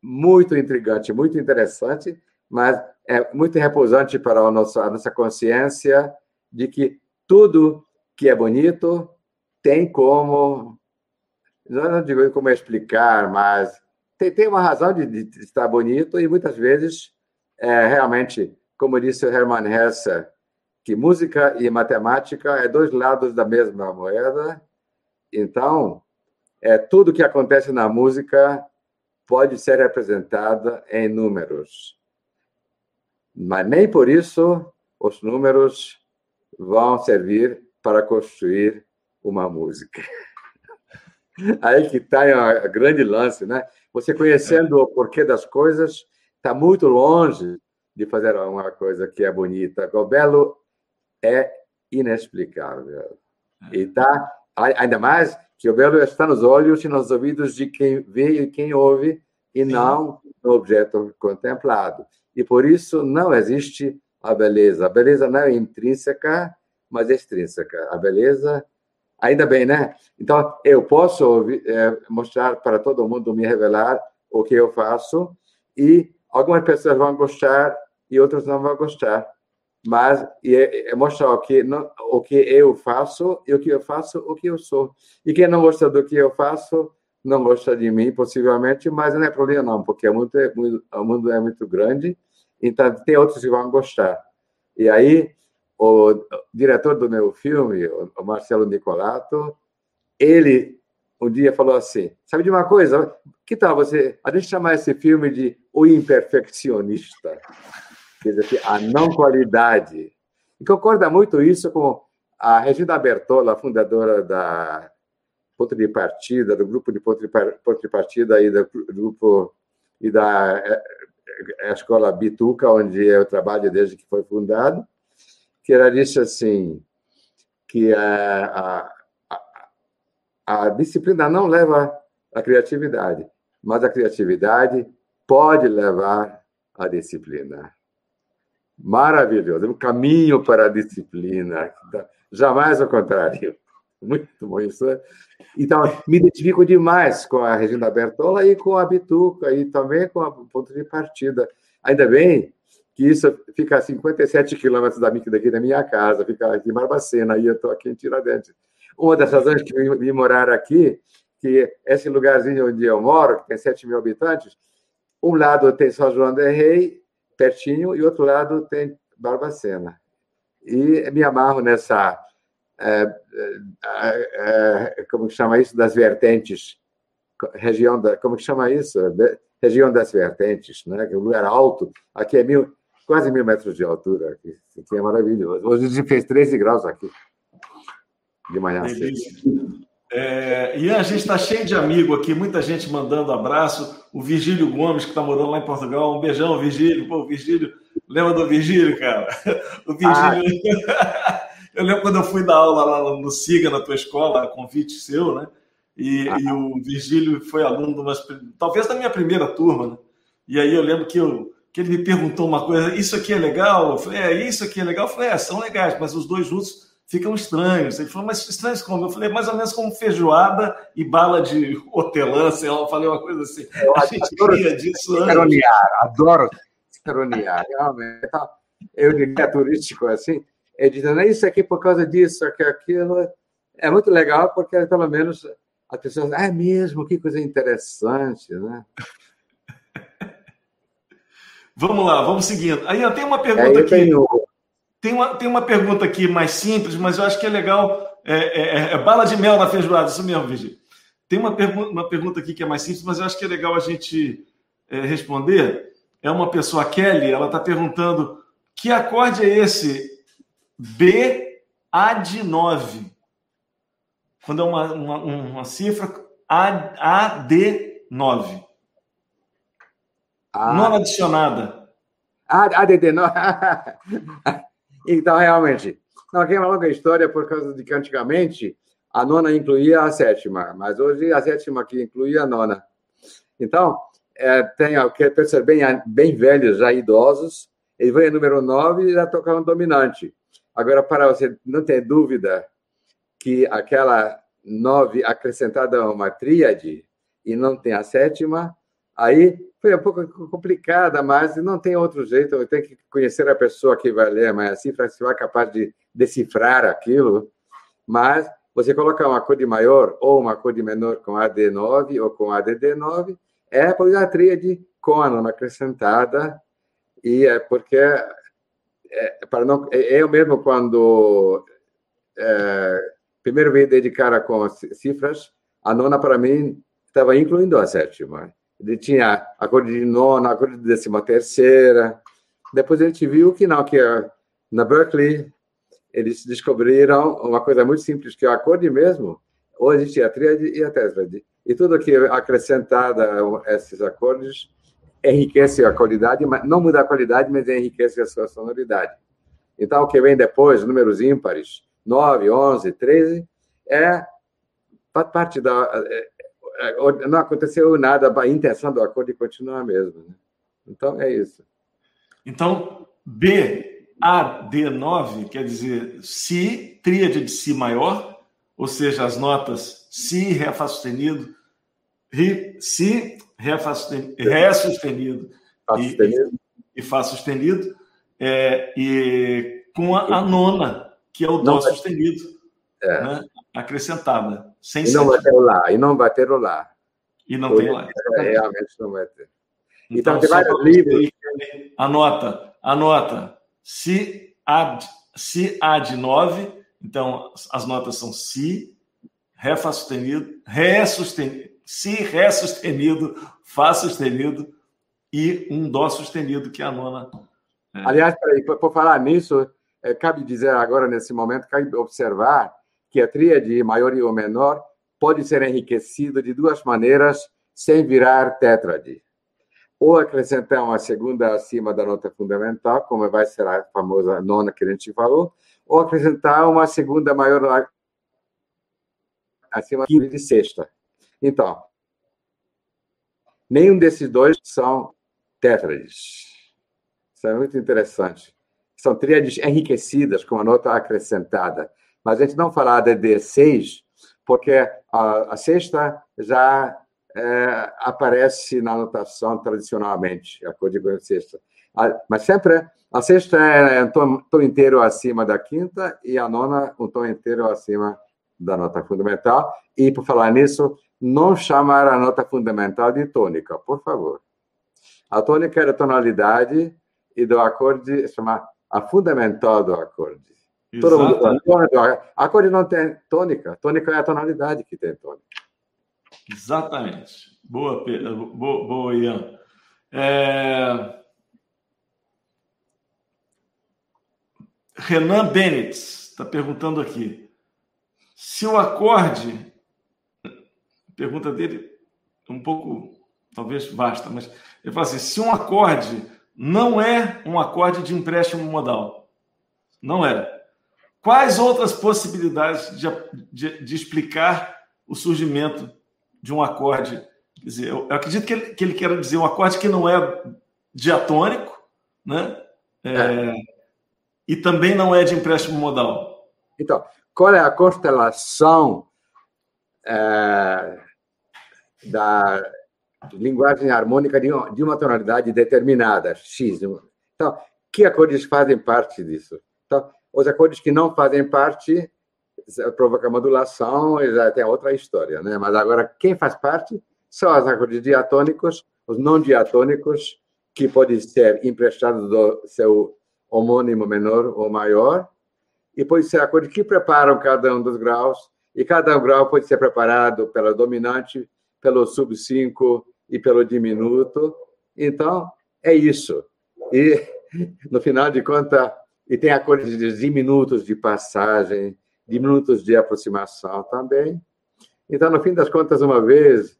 muito intrigante, muito interessante, mas é muito repousante para a nossa, a nossa consciência de que tudo que é bonito tem como eu não digo como explicar, mas tem, tem uma razão de, de, estar bonito e muitas vezes, é, realmente, como disse o Hermann Hesse, que música e matemática é dois lados da mesma moeda. Então, é tudo que acontece na música pode ser representado em números. Mas nem por isso os números vão servir para construir uma música. Aí que está a grande lance, né? Você conhecendo o porquê das coisas, está muito longe de fazer uma coisa que é bonita. O belo é inexplicável. E tá, ainda mais que o belo está nos olhos e nos ouvidos de quem vê e quem ouve, e não no objeto contemplado. E por isso não existe a beleza. A beleza não é intrínseca, mas extrínseca. A beleza Ainda bem, né? Então, eu posso é, mostrar para todo mundo, me revelar o que eu faço, e algumas pessoas vão gostar e outras não vão gostar. Mas é, é mostrar o que, não, o que eu faço e o que eu faço, o que eu sou. E quem não gosta do que eu faço, não gosta de mim, possivelmente, mas não é problema não, porque o mundo é muito, o mundo é muito grande, então tem outros que vão gostar. E aí, o diretor do meu filme, o Marcelo Nicolato, ele um dia falou assim: sabe de uma coisa? Que tal você a gente chamar esse filme de O Imperfeccionista? Quer dizer, a não qualidade. E concorda muito isso com a Regina Bertola, fundadora da ponto de partida, do grupo de ponto de, ponto de partida e do grupo e da é, a escola Bituca, onde eu trabalho desde que foi fundado, que ela disse assim que a, a, a disciplina não leva à criatividade, mas a criatividade pode levar à disciplina. Maravilhoso, um caminho para a disciplina, jamais ao contrário. Muito bom isso. Né? Então, me identifico demais com a Regina Bertola e com a Bituca, e também com o ponto de partida. Ainda bem que isso fica a 57 quilômetros daqui da minha casa, fica aqui em Barbacena, e eu estou aqui em Tiradentes. Uma das razões que eu vim morar aqui, que esse lugarzinho onde eu moro, que tem 7 mil habitantes, um lado tem São João del Rei, pertinho, e outro lado tem Barbacena. E me amarro nessa, é, é, é, como que chama isso, das vertentes, região da, como que chama isso? Região das vertentes, né? É um lugar alto, aqui é mil, quase mil metros de altura. Aqui, aqui é maravilhoso. Hoje a gente fez 13 graus aqui, de manhã. É, e a gente está cheio de amigo aqui, muita gente mandando abraço. O Virgílio Gomes, que está morando lá em Portugal. Um beijão, Virgílio. Pô, Virgílio, lembra do Virgílio, cara? O Virgílio. Ah. eu lembro quando eu fui dar aula lá no SIGA, na tua escola, convite seu, né? E, ah. e o Virgílio foi aluno de umas, talvez da minha primeira turma, né? E aí eu lembro que eu, que ele me perguntou uma coisa, isso aqui é legal? Eu falei, é, isso aqui é legal? Eu falei, é, são legais, mas os dois juntos ficam estranhos. Ele falou, mas estranhos como? Eu falei, mais ou menos como feijoada e bala de hortelã, sei lá, eu falei uma coisa assim. Eu a gente disso Ciceronear, adoro ciceronear, realmente. Então, eu diria turístico assim, ele dizendo, isso aqui por causa disso, aqui, aquilo. É muito legal, porque pelo menos as pessoas, ah, é mesmo, que coisa interessante, né? Vamos lá, vamos seguindo. Aí tenho uma pergunta é, aqui. Tenho... Tem, uma, tem uma pergunta aqui mais simples, mas eu acho que é legal. É, é, é, é bala de mel na feijoada, isso mesmo, Vigi. Tem uma, pergu uma pergunta aqui que é mais simples, mas eu acho que é legal a gente é, responder. É uma pessoa, Kelly, ela está perguntando que acorde é esse B A de 9? Quando é uma, uma, uma cifra A, A de 9. Ah. Nona adicionada. Ah, ADD, não. então, realmente. Não, é uma longa história por causa de que antigamente a nona incluía a sétima, mas hoje a sétima aqui incluía a nona. Então, é, tem que pessoas bem, bem velhos, já idosos, ele veio número 9 e já tocava um dominante. Agora, para você não ter dúvida que aquela nove acrescentada a uma tríade e não tem a sétima, aí foi um pouco complicada, mas não tem outro jeito. Tenho que conhecer a pessoa que vai ler mas a cifra, se vai capaz de decifrar aquilo. Mas você colocar uma cor de maior ou uma cor de menor com AD9 ou com ADD9, é por a tríade a nona acrescentada, e é porque é, para não, é, eu mesmo quando é, primeiro vim dedicar com cifras, a nona para mim estava incluindo a sétima. Ele tinha acorde de nona, acorde de décima terceira. Depois a gente viu que não, que na Berkeley eles descobriram uma coisa muito simples, que é o acorde mesmo, ou existe a tríade e a tétrade. E tudo que é acrescentada a esses acordes enriquece a qualidade, mas não muda a qualidade, mas enriquece a sua sonoridade. Então, o que vem depois, números ímpares, 9, 11, 13, é parte da é, é, não aconteceu nada, a intenção do acorde continua a mesma. Né? Então, é isso. Então, B, A, D9, quer dizer Si, tríade de Si maior, ou seja, as notas Si, Ré, Fá sustenido, ri, Si, Ré, Fá sustenido, Ré sustenido, Fá sustenido. E, e Fá sustenido, é, e com a, a, nona, que é o Dó sustenido, é. né, acrescentada. Sem e não vai ter o Lá, e não vai ter o Lá. E não tem Lá. Realmente não vai ter. Então, então tem vários livros. Anota, anota. Há, se há de 9, então as notas são Si, Ré, Fá sustenido, Ré sustenido, Si, Ré sustenido, Fá sustenido e um Dó sustenido, que é a nona. É. Aliás, peraí, por falar nisso, é, cabe dizer agora, nesse momento, cabe observar que a tríade maior e o menor pode ser enriquecido de duas maneiras sem virar tétrade ou acrescentar uma segunda acima da nota fundamental, como vai ser a famosa nona que a gente falou, ou acrescentar uma segunda maior acima de sexta. Então, nenhum desses dois são tétrades. Isso é muito interessante. São tríades enriquecidas com a nota acrescentada. Mas a gente não fala de D6, porque a, a sexta já é, aparece na notação tradicionalmente, a código sexta. Mas sempre a sexta é um tom, tom, inteiro acima da quinta e a nona um tom inteiro acima da nota fundamental. E, por falar nisso, não chamar a nota fundamental de tônica, por favor. A tônica é a tonalidade e do acorde chamar a fundamental do acorde. Todo mundo fala, acorde não tem tônica. Tônica é a tonalidade que tem tônica. Exatamente. Boa, boa, boa Ian. É... Renan Bennett está perguntando aqui. Se o acorde. A pergunta dele é um pouco, talvez vasta, mas ele fala assim: se um acorde não é um acorde de empréstimo modal, não é. Quais outras possibilidades de, de, de explicar o surgimento de um acorde. Quer dizer, eu, acredito que ele, que ele quer dizer um acorde que não é diatônico, né? É, é. E também não é de empréstimo modal. Então, qual é a constelação é, da linguagem harmônica de uma, de uma tonalidade determinada, X? Então, que acordes fazem parte disso? Então, os acordes que não fazem parte provoca modulação e já tem outra história, né? Mas agora, quem faz parte são os acordes diatônicos, os não diatônicos, que podem ser emprestados do seu homônimo menor ou maior, e pode ser acordes que preparam cada um dos graus, e cada um grau pode ser preparado pela dominante, pelo sub-5 e pelo diminuto. Então, é isso. E, no final de contas, e tem acordes de diminutos de passagem, de minutos de aproximação também. Então, no fim das contas, uma vez,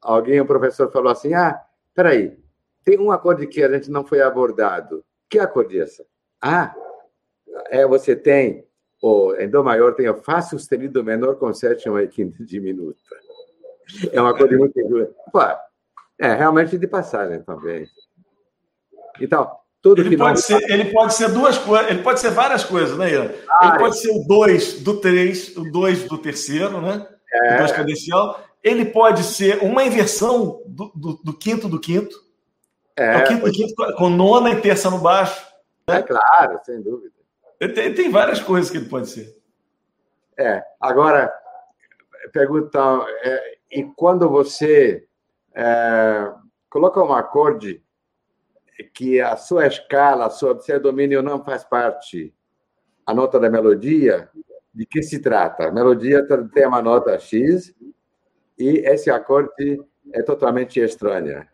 alguém, um professor, falou assim: Ah, peraí, tem um acorde que a gente não foi abordado. Que acorde é essa? Ah, é, você tem o em Dó maior tem o Fá sustenido menor com sétima e quinta diminuta. É uma acorde muito. Pô, é realmente de passagem também. Então, tudo ele, pode ser, ele pode ser duas coisas, ele pode ser várias coisas, né, Ian? Ah, ele pode ser o 2 do 3, o 2 do terceiro, né? É. O 2 cadencial. Ele pode ser uma inversão do, do, do quinto do quinto. É, o quinto do quinto com nona e terça no baixo. Né? É claro, sem dúvida. Ele tem, tem, várias coisas que ele pode ser. É, agora, pergunta, é, e quando você é, coloca um acorde que a sua escala, o seu domínio não faz parte a nota da melodia, de que se trata? A melodia tem uma nota X e esse acorde é totalmente estranho.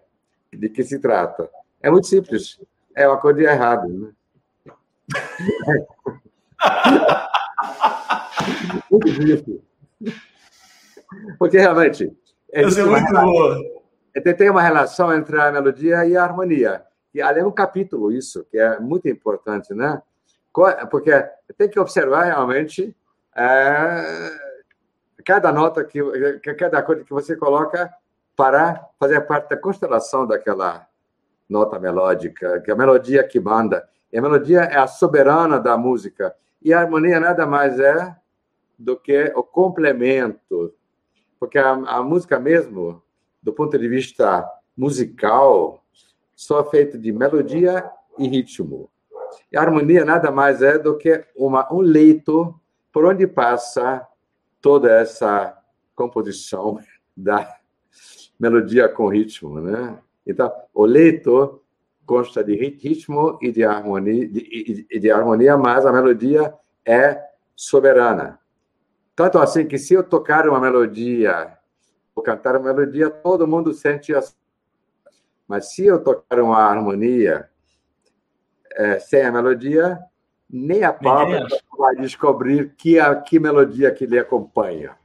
De que se trata? É muito simples. É o acorde errado. Né? muito difícil. Porque realmente. É, é muito boa. Tem uma relação entre a melodia e a harmonia. E ali é um capítulo isso, que é muito importante, né? Porque tem que observar realmente é, cada nota que cada coisa que você coloca para fazer parte da constelação daquela nota melódica, que é a melodia que manda. E a melodia é a soberana da música. E a harmonia nada mais é do que o complemento. Porque a, a música mesmo, do ponto de vista musical, só feita de melodia e ritmo. E a harmonia nada mais é do que uma, um leito por onde passa toda essa composição da melodia com ritmo, né? Então, o leito consta de ritmo e de harmonia, de, de harmonia, mas a melodia é soberana. Tanto assim que se eu tocar uma melodia ou cantar uma melodia, todo mundo sente as mas se eu tocar uma harmonia é, sem a melodia, nem a palma vai descobrir que, a, que melodia que lhe acompanha.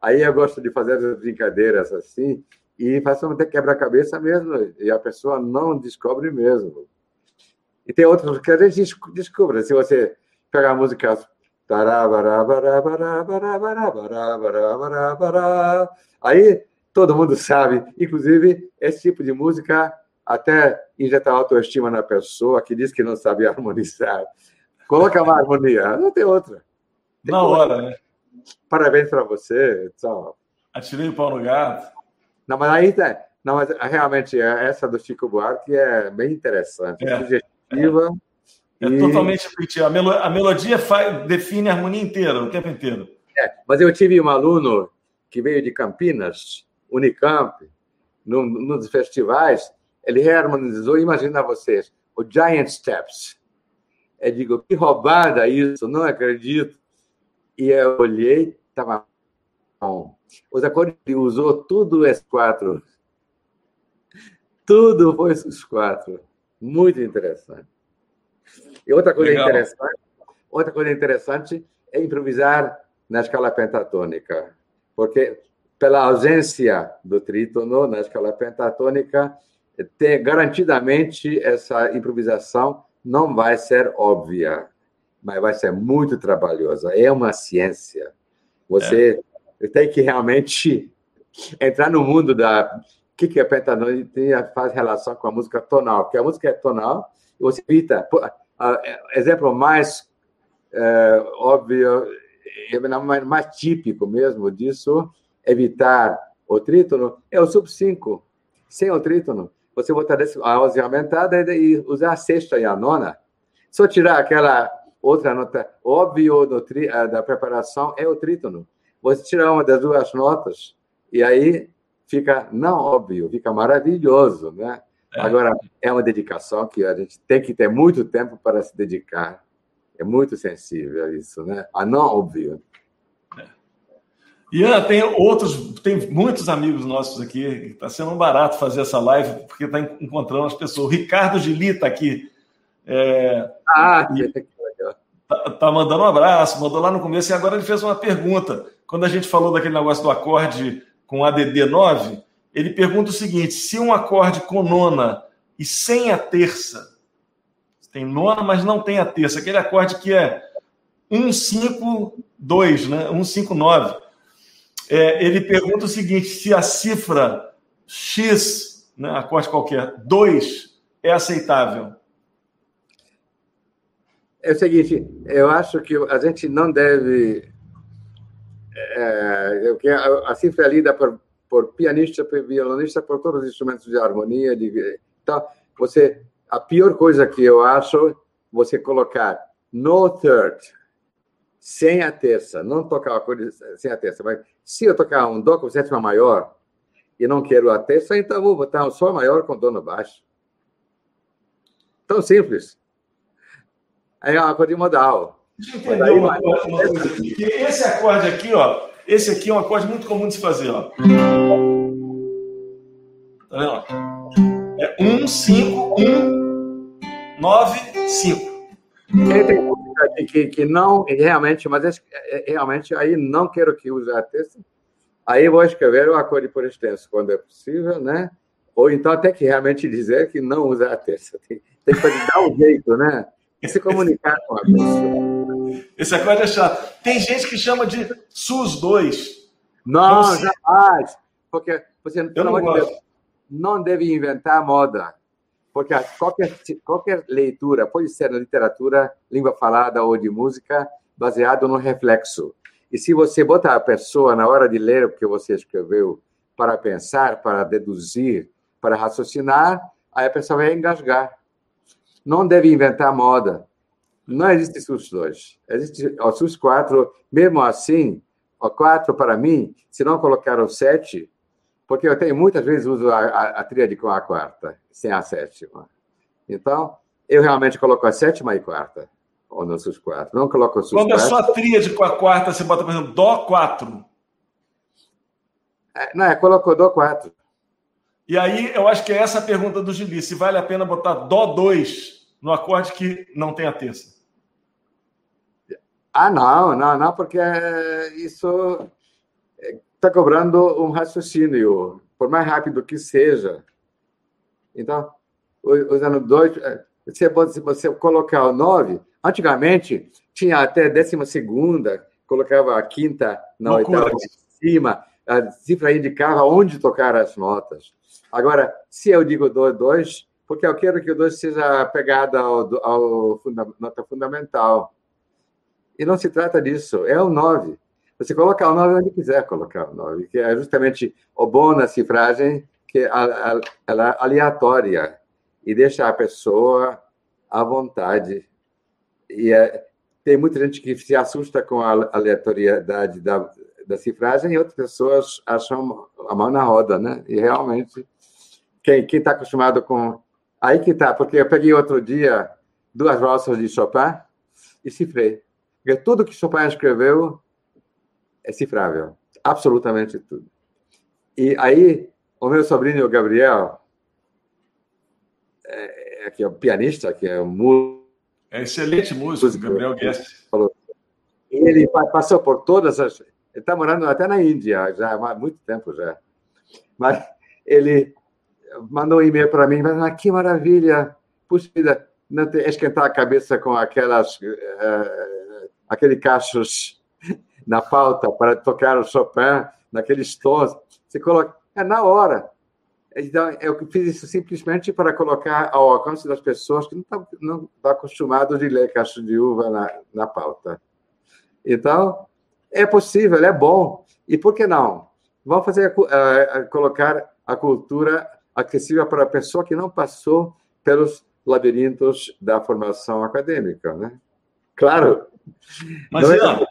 Aí eu gosto de fazer as brincadeiras assim, e faço até quebra-cabeça mesmo, e a pessoa não descobre mesmo. E tem outros que a gente descobre. Se você pegar a música. Aí todo mundo sabe. Inclusive, esse tipo de música até injetar autoestima na pessoa que diz que não sabe harmonizar. Coloca uma harmonia, não tem outra. Tem na hora, né? Parabéns para você. Tchau. Atirei o pau no gato. Não, mas aí não, mas realmente essa do Chico Buarque é bem interessante, é, sugestiva. É, é totalmente efetiva. A, melo, a melodia faz, define a harmonia inteira, o tempo inteiro. É, mas eu tive um aluno que veio de Campinas, Unicamp, num, nos festivais, ele reharmonizou, imagina vocês, o Giant Steps. Eu digo, que roubada isso, não acredito. E eu olhei, estava bom. Os acordes, ele usou tudo esses quatro. Tudo foi esses quatro. Muito interessante. E outra coisa Legal. interessante, outra coisa interessante é improvisar na escala pentatônica, porque pela ausência do trítono na escala pentatônica, tem, garantidamente essa improvisação não vai ser óbvia, mas vai ser muito trabalhosa. É uma ciência. Você é. tem que realmente entrar no mundo da o que, que é pentatônica faz relação com a música tonal, porque a música é tonal e você evita. Exemplo mais é, óbvio, é, mais típico mesmo disso evitar o trítono é o sub 5. Sem o trítono, você botar a ose aumentada e usar a sexta e a nona. Só tirar aquela outra nota óbvio tri, eh, da preparação é o trítono. Você tirar uma das duas notas e aí fica não óbvio, fica maravilhoso, né? É. Agora é uma dedicação que a gente tem que ter muito tempo para se dedicar. É muito sensível a isso, né? A não óbvio. Ian, tem outros, tem muitos amigos nossos aqui. Está sendo um barato fazer essa live, porque está encontrando as pessoas. O Ricardo Gili está aqui. É, ah, legal. Tá, tá, mandando um abraço, mandou lá no começo, e agora ele fez uma pergunta. Quando a gente falou daquele negócio do acorde com ADD 9, ele pergunta o seguinte: se um acorde com nona e sem a terça, tem nona, mas não tem a terça, aquele acorde que é 152, né? 159 é, ele pergunta o seguinte: se a cifra X, né, acorde qualquer, 2 é aceitável? É o seguinte, eu acho que a gente não deve. É, a cifra é lida por, por pianista, por violonista, por todos os instrumentos de harmonia. De, então, você, a pior coisa que eu acho, você colocar no third, sem a terça, não tocar a coisa sem a terça, mas se eu tocar um dó com sétima maior e não quero a terça, então vou botar um sol maior com dó no baixo. Tão simples. Aí é uma coisa de modal. Deixa eu entender uma, coisa. Esse acorde aqui, ó, esse aqui é um acorde muito comum de se fazer, ó. Tá vendo? É 1, 5, 1, 9, 5. Tem música que, que não, realmente, mas é, é, realmente aí não quero que use a terça. Aí vou escrever o acorde por extenso, quando é possível, né? Ou então até que realmente dizer que não usa a terça. Tem, tem que dar um jeito, né? E se comunicar com a pessoa. Esse acorde é chato. Tem gente que chama de SUS 2. Não, não jamais. Porque você, não, de Deus, não deve inventar moda porque qualquer, qualquer leitura pode ser na literatura, língua falada ou de música, baseado no reflexo. E se você botar a pessoa na hora de ler o que você escreveu para pensar, para deduzir, para raciocinar, aí a pessoa vai engasgar. Não deve inventar moda. Não existe SUS 2. Existe o SUS 4. Mesmo assim, o 4 para mim, se não colocar o 7, porque eu tenho muitas vezes uso a, a, a tríade com a quarta, sem a sétima. Então, eu realmente coloco a sétima e quarta, ou no SUS 4. Não coloco o SUS Quando 4. Quando é só tríade com a quarta, você bota, por exemplo, Dó 4. É, não, é, colocou Dó 4. E aí, eu acho que é essa a pergunta do Gibi, se vale a pena botar Dó 2 no acorde que não tem a terça. Ah, não, não, não, porque isso está cobrando um raciocínio, por mais rápido que seja. Então, usando dois, é, se você, você colocar o nove, antigamente tinha até décima segunda, colocava a quinta na Loucura. oitava de cima, a cifra indicava onde tocar as notas. Agora, se eu digo do dois, porque eu quero que o dois seja pegada ao, ao funda, nota fundamental. E não se trata disso, é o 9. Você coloca o 9 onde quiser colocar o 9, que é justamente o bom na cifragem, que ela é aleatória e deixa a pessoa à vontade. E é, tem muita gente que se assusta com a aleatoriedade da, da cifragem e outras pessoas acham a mão na roda, né? E realmente, quem está acostumado com. Aí que está, porque eu peguei outro dia duas valsas de Chopin e cifrei. Porque tudo que Chopin escreveu é cifrável. Absolutamente tudo. E aí, o meu sobrinho Gabriel, é, que é um pianista, que é um músico. É excelente músico, Gabriel Guest. Falou. Ele passou por todas as. Ele está morando até na Índia já há muito tempo já. Mas ele mandou um e-mail para mim, mas ah, que maravilha! Puxa vida, não esquentar a cabeça com aquelas. Uh, aquele cachos na pauta para tocar o Chopin, naqueles tons. Você coloca. É na hora. Então, eu fiz isso simplesmente para colocar ao alcance das pessoas que não estão não tá acostumadas de ler cacho de uva na, na pauta. Então, é possível, é bom. E por que não? Vamos fazer colocar a cultura acessível para a pessoa que não passou pelos labirintos da formação acadêmica, né? Claro, mas, é Ian, as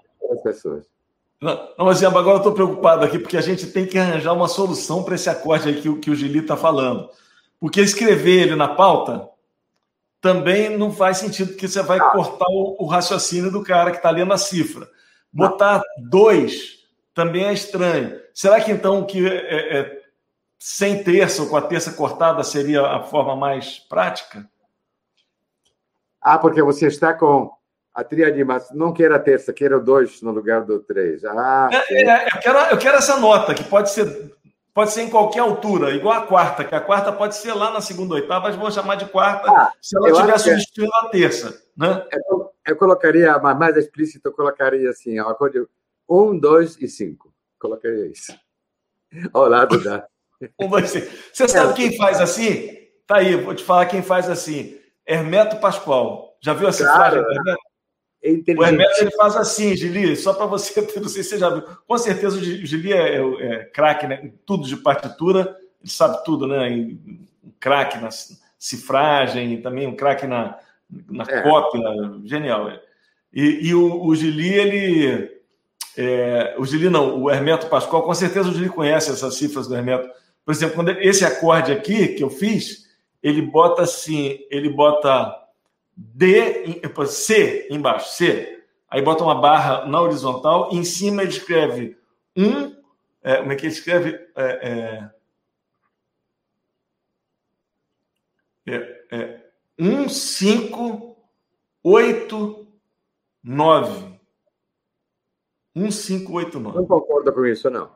pessoas. Não, mas agora eu estou preocupado aqui, porque a gente tem que arranjar uma solução para esse acorde aí que, que o Gili está falando. Porque escrever ele na pauta também não faz sentido, porque você vai ah. cortar o, o, raciocínio do cara que está lendo a cifra. Botar dois também é estranho. Será que então que é, é, sem terça ou com a terça cortada seria a forma mais prática? Ah, porque você está com a tríade, mas não queira a terça, queira o dois no lugar do três. Ah, é, é, eu, quero, eu quero essa nota, que pode ser, pode ser em qualquer altura, igual a quarta, que a quarta pode ser lá na segunda oitava, mas vou chamar de quarta ah, se ela estiver substituindo a terça. Né? Eu, eu colocaria, mais explícito, eu colocaria assim, acorde um, dois e cinco. Colocaria isso. Ao lado da. Um, dois, cinco. Você sabe quem faz assim? Tá aí, vou te falar quem faz assim. Hermeto Pascoal. Já viu a cifragem claro. Hermeto? É o Hermeto ele faz assim, Gili, só para você, não sei se você já viu. Com certeza o Gili é, é, é craque né? em tudo de partitura, ele sabe tudo, né? Um craque na cifragem, também um craque na, na é. cópia, genial. E, e o, o Gili, ele. É, o Gili não, o Hermeto Pascoal, com certeza o Gili conhece essas cifras do Hermeto. Por exemplo, quando esse acorde aqui que eu fiz, ele bota assim, ele bota D, C embaixo, C. Aí bota uma barra na horizontal, em cima ele escreve um. É, como é que ele escreve? É, é, é, é, um, cinco, oito, nove. Um, cinco, oito, nove. Não concordo com isso, não.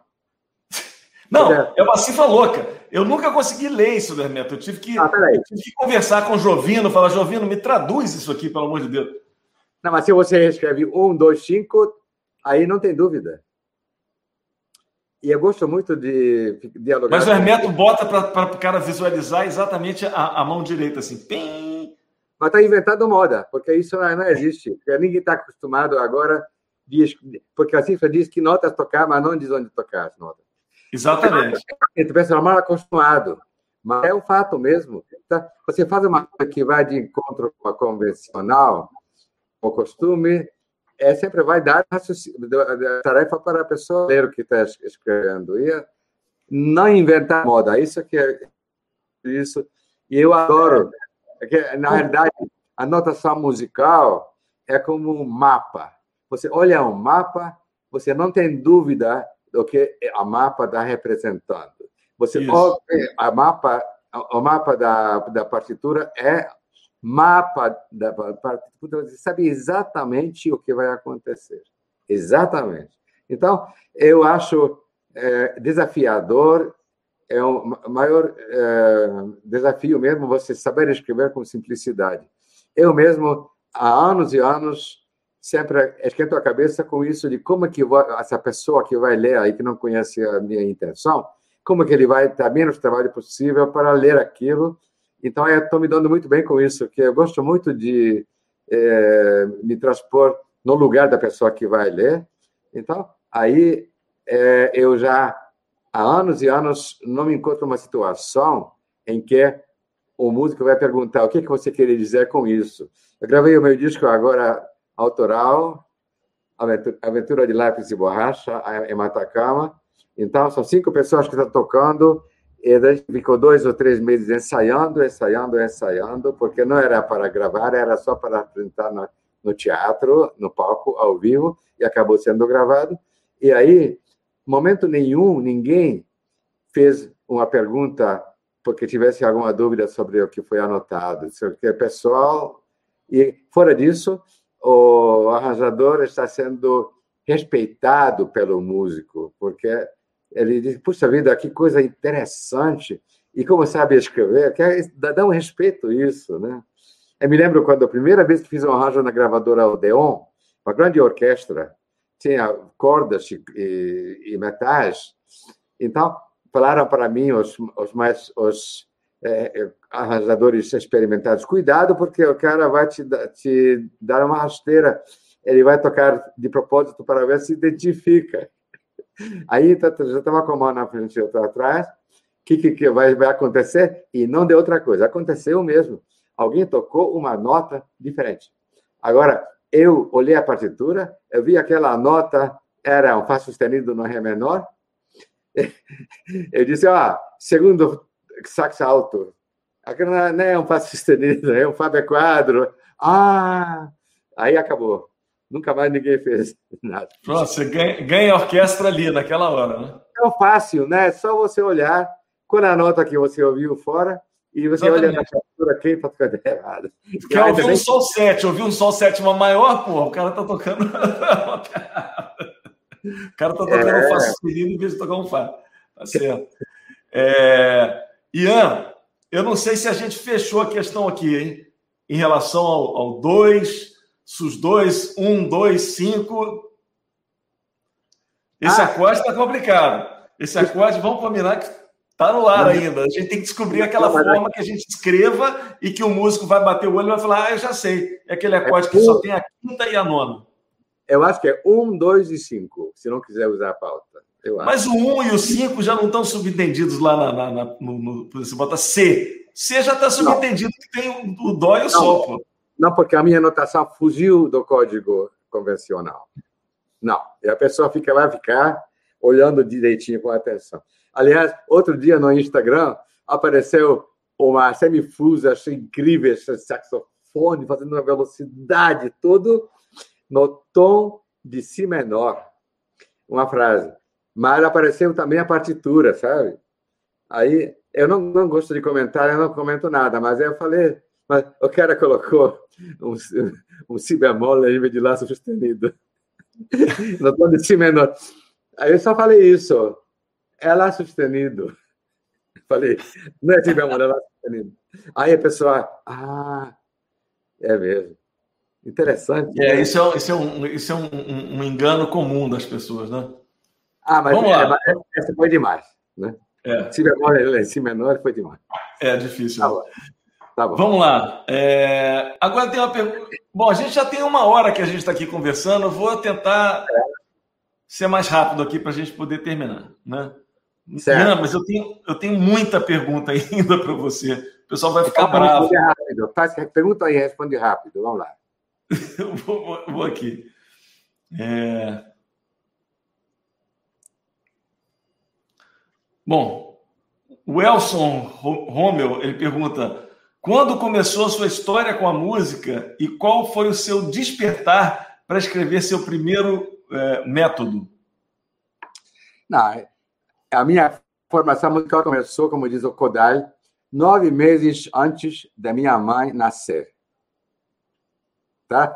Não, é uma cifra louca. Eu nunca consegui ler isso do Hermeto. Eu tive que, ah, eu tive que conversar com o Jovino, falar, Jovino, me traduz isso aqui, pelo amor de Deus. Não, mas se você escreve um, dois, cinco, aí não tem dúvida. E eu gosto muito de dialogar. Mas o Hermeto bota para o cara visualizar exatamente a, a mão direita, assim. Pim. Mas está inventando moda, porque isso não, existe. Porque ninguém está acostumado agora diz, porque a cifra diz que notas tocar, mas não diz onde tocar as notas. Exatamente. Então, pensa, mal acostumado. Mas é um fato mesmo. Tá? Você faz uma coisa que vai de encontro com a convencional, o costume, é, sempre vai dar a tarefa para a pessoa ler o que está escrevendo. E não inventar moda. Isso que é isso. E eu adoro. É que, na verdade, a notação musical é como um mapa. Você olha um mapa, você não tem dúvida do que a mapa está representando. Você olha a mapa, o mapa da, da partitura é mapa da partitura, você sabe exatamente o que vai acontecer. Exatamente. Então, eu acho é, desafiador, é o maior é, desafio mesmo você saber escrever com simplicidade. Eu mesmo, há anos e anos, sempre esquento a cabeça com isso de como é que essa pessoa que vai ler aí, que não conhece a minha intenção, como que ele vai ter menos trabalho possível para ler aquilo. Então, eu estou me dando muito bem com isso, que eu gosto muito de é, me transpor no lugar da pessoa que vai ler. Então, aí é, eu já há anos e anos não me encontro numa situação em que o músico vai perguntar o que, que você queria dizer com isso. Eu gravei o meu disco agora autoral, Aventura de Lápis e Borracha, em Matacama. Então, são cinco pessoas que estão tocando, e a gente ficou dois ou três meses ensaiando, ensaiando, ensaiando, porque não era para gravar, era só para apresentar no, no teatro, no palco, ao vivo, e acabou sendo gravado. E aí, momento nenhum, ninguém fez uma pergunta porque tivesse alguma dúvida sobre o que foi anotado. Porque é pessoal. E, fora disso, o arranjador está sendo respeitado pelo músico, porque ele diz: puxa vida, que coisa interessante. E como sabe escrever, dá um respeito isso, né? Eu me lembro quando a primeira vez que fiz um arranjo na gravadora Odeon, uma grande orquestra, tinha cordas e, e, e metais. Então, falaram para mim os, os mais os é, arranjadores experimentados, cuidado porque o cara vai te, te dar uma rasteira, ele vai tocar de propósito para ver se identifica. Aí tá, já estava com a mão na frente e outra atrás, o que, que, que vai, vai acontecer? E não deu outra coisa, aconteceu mesmo. Alguém tocou uma nota diferente. Agora, eu olhei a partitura, eu vi aquela nota era um Fá sustenido no Ré menor. Eu disse, ah, segundo sax alto. Aquilo não é um Fá sustenido, é um Fá quadro. Ah, aí acabou. Nunca mais ninguém fez nada. Pronto, você ganha, ganha a orquestra ali, naquela hora, né? É fácil, né? É só você olhar quando a nota que você ouviu fora e você Exatamente. olha na partitura, quem está tocando errado. Quer ouvir um sol 7, ouvir um sol sétima maior, pô, o cara está tocando. o cara está tocando é... um Fá sustenido em vez de tocar um Fá. Tá certo. É... Ian, eu não sei se a gente fechou a questão aqui, hein? Em relação ao 2, sus 2, 1, 2, 5. Esse ah, acorde está complicado. Esse acorde, vamos combinar que Está no ar ainda. A gente tem que descobrir aquela forma que a gente escreva e que o músico vai bater o olho e vai falar: Ah, eu já sei. É aquele acorde é que só tem a quinta e a nona. Eu acho que é um, dois e cinco, se não quiser usar a pauta. Mas o um e o cinco já não estão subentendidos lá na, na, na no, no, Você bota C. C já está subentendido não. que tem o, o dó e o sol. Não, porque a minha anotação fugiu do código convencional. Não. E a pessoa fica lá ficar olhando direitinho com atenção. Aliás, outro dia no Instagram apareceu uma semifusa, achei incrível esse saxofone fazendo uma velocidade, tudo no tom de si menor. Uma frase. Mas apareceu também a partitura, sabe? Aí eu não, não gosto de comentar, eu não comento nada, mas eu falei, mas o cara colocou um, um si bemol em vez de lá sustenido. no tom de si menor. Aí eu só falei isso é lá sustenido. Falei, não é tipo amor, é lá sustenido. Aí a pessoa, ah, é mesmo. Interessante. É, né? isso é, isso é, um, isso é um, um, um engano comum das pessoas, né? Ah, mas Vamos é, lá. essa foi demais, né? É. Si bemol, si menor foi demais. É difícil. Tá Tá bom. Vamos lá. É... Agora tem uma pergunta. Bom, a gente já tem uma hora que a gente está aqui conversando. vou tentar é. ser mais rápido aqui para a gente poder terminar, né? Certo. Não, mas eu tenho, eu tenho muita pergunta ainda para você. O pessoal vai ficar então, bravo. Rápido. Pergunta aí, responde rápido. Vamos lá. eu vou, vou, vou aqui. É... Bom, o Elson Rommel, ele pergunta: quando começou a sua história com a música e qual foi o seu despertar para escrever seu primeiro é, método? Não, a minha formação musical começou, como diz o Kodai, nove meses antes da minha mãe nascer. Tá?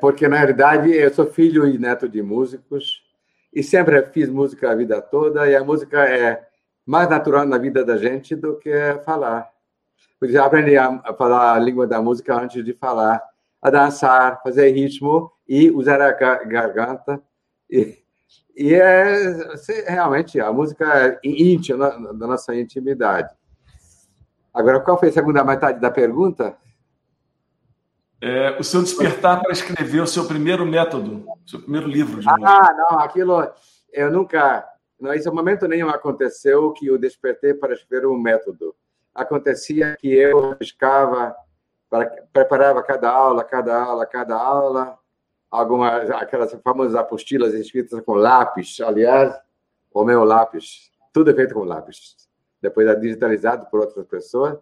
Porque, na verdade, eu sou filho e neto de músicos e sempre fiz música a vida toda, e a música é mais natural na vida da gente do que falar. Porque já aprendi a falar a língua da música antes de falar, a dançar, fazer ritmo e usar a garganta. E, e é realmente a música é íntima, da nossa intimidade. Agora, qual foi a segunda metade da pergunta? É, o seu despertar para escrever o seu primeiro método, o seu primeiro livro de. Ah, não, aquilo eu nunca. Não, esse momento nenhum aconteceu que eu despertei para escrever um método. Acontecia que eu buscava, preparava cada aula, cada aula, cada aula, algumas aquelas famosas apostilas escritas com lápis, aliás, o meu lápis, tudo é feito com lápis. Depois é digitalizado por outras pessoas.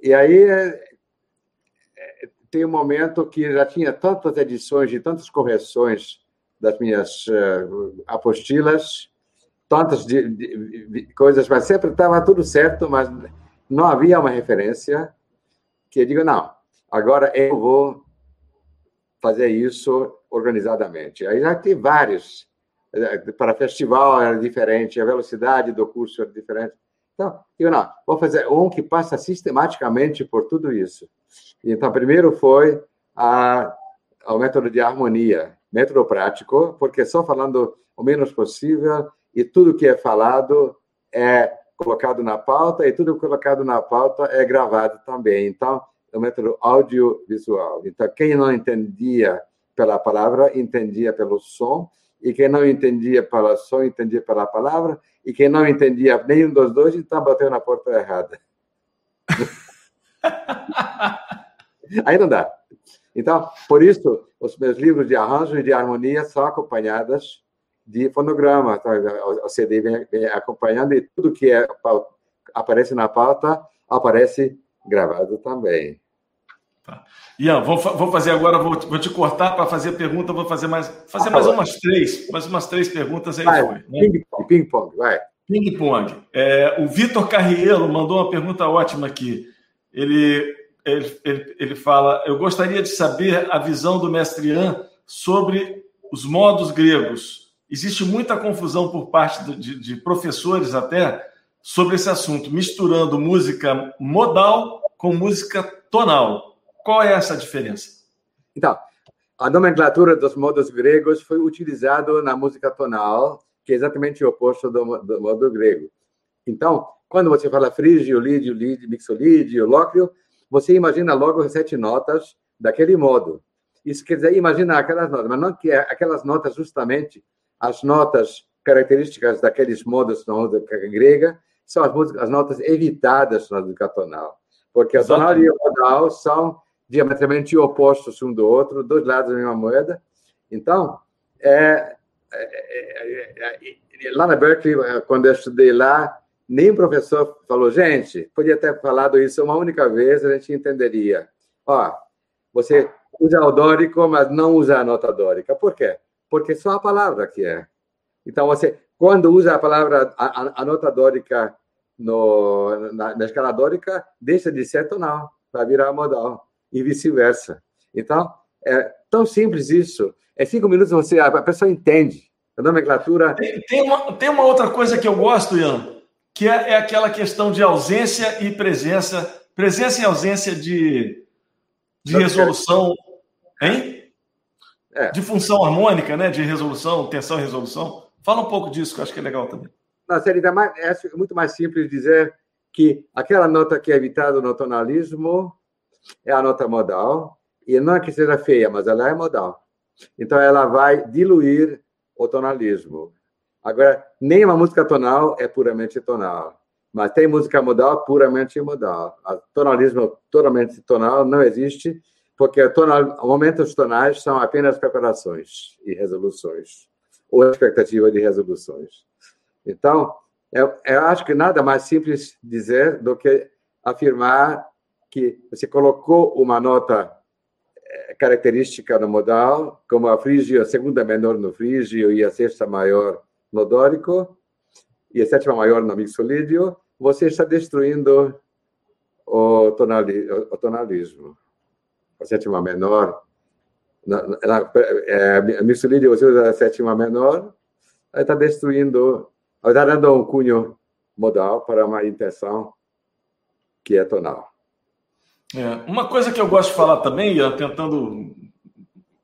E aí é, tem um momento que já tinha tantas edições e tantas correções das minhas uh, apostilas, tantas de, de, de coisas, mas sempre estava tudo certo, mas não havia uma referência que eu digo, não, agora eu vou fazer isso organizadamente. Aí já tem vários. Eh, para festival era diferente, a velocidade do curso era diferente. Então, eu não, vou fazer um que passa sistematicamente por tudo isso. Então, primeiro foi a, o método de harmonia, método prático, porque só falando o menos possível e tudo que é falado é colocado na pauta e tudo colocado na pauta é gravado também. Então, é o método audiovisual. Então, quem não entendia pela palavra, entendia pelo som, e quem não entendia pelo som, entendia pela palavra, e quem não entendia nenhum dos dois, então bateu na porta errada. Aí não dá. Então, por isso, os meus livros de arranjo e de harmonia são acompanhados de fonograma. Então, o CD vem, vem acompanhando e tudo que é, aparece na pauta aparece gravado também. Tá. Ian, vou, vou fazer agora, vou, vou te cortar para fazer pergunta, vou fazer mais, fazer ah, mais umas três, mais umas três perguntas aí. Vai, foi, né? Ping-pong, ping vai. Ping-pong. É, o Vitor Carrielo mandou uma pergunta ótima aqui. Ele ele, ele, ele fala: Eu gostaria de saber a visão do mestre Ian sobre os modos gregos. Existe muita confusão por parte de, de professores até sobre esse assunto, misturando música modal com música tonal. Qual é essa diferença? Então, a nomenclatura dos modos gregos foi utilizada na música tonal, que é exatamente o oposto do, do modo grego. Então, quando você fala frígio, lídio, lídio, mixolídio, lóquio, você imagina logo sete notas daquele modo. Isso quer dizer, imagina aquelas notas, mas não que é aquelas notas justamente as notas características daqueles modos na música grega são as, músicas, as notas evitadas na música tonal, porque a tonal e a modal são diametralmente opostos um do outro, dois lados da mesma moeda. Então, é, é, é, lá na Berkeley, quando eu estudei lá, nem o professor falou, gente, podia ter falado isso uma única vez, a gente entenderia. Ó, você usa o dórico, mas não usa a nota dórica. Por quê? Porque só a palavra que é. Então, você, quando usa a palavra, a, a nota dórica no, na, na, escala dórica, deixa de ser tonal, vai virar modal, e vice-versa. Então, é tão simples isso. Em cinco minutos você a pessoa entende. A nomenclatura. Tem, tem, uma, tem uma outra coisa que eu gosto, Ian, que é, é aquela questão de ausência e presença, presença e ausência de, de resolução, hein? É. De função harmônica, né? De resolução, tensão e resolução. Fala um pouco disso, que eu acho que é legal também. Na seria é muito mais simples dizer que aquela nota que é evitada no tonalismo é a nota modal, e não é que seja feia, mas ela é modal. Então, ela vai diluir o tonalismo. Agora, nenhuma música tonal é puramente tonal, mas tem música modal puramente modal. O tonalismo totalmente tonal não existe, porque tonal, momentos tonais são apenas preparações e resoluções, ou expectativa de resoluções. Então, eu, eu acho que nada mais simples dizer do que afirmar que você colocou uma nota eh, característica no modal, como a frígio, a segunda menor no frígio e a sexta maior no dórico, e a sétima maior no mixolídio, você está destruindo o, tonali, o tonalismo. A sétima menor, na, na, é, a mixolídio você usa a sétima menor, está destruindo, está dando um cunho modal para uma intenção que é tonal. É, uma coisa que eu gosto de falar também, tentando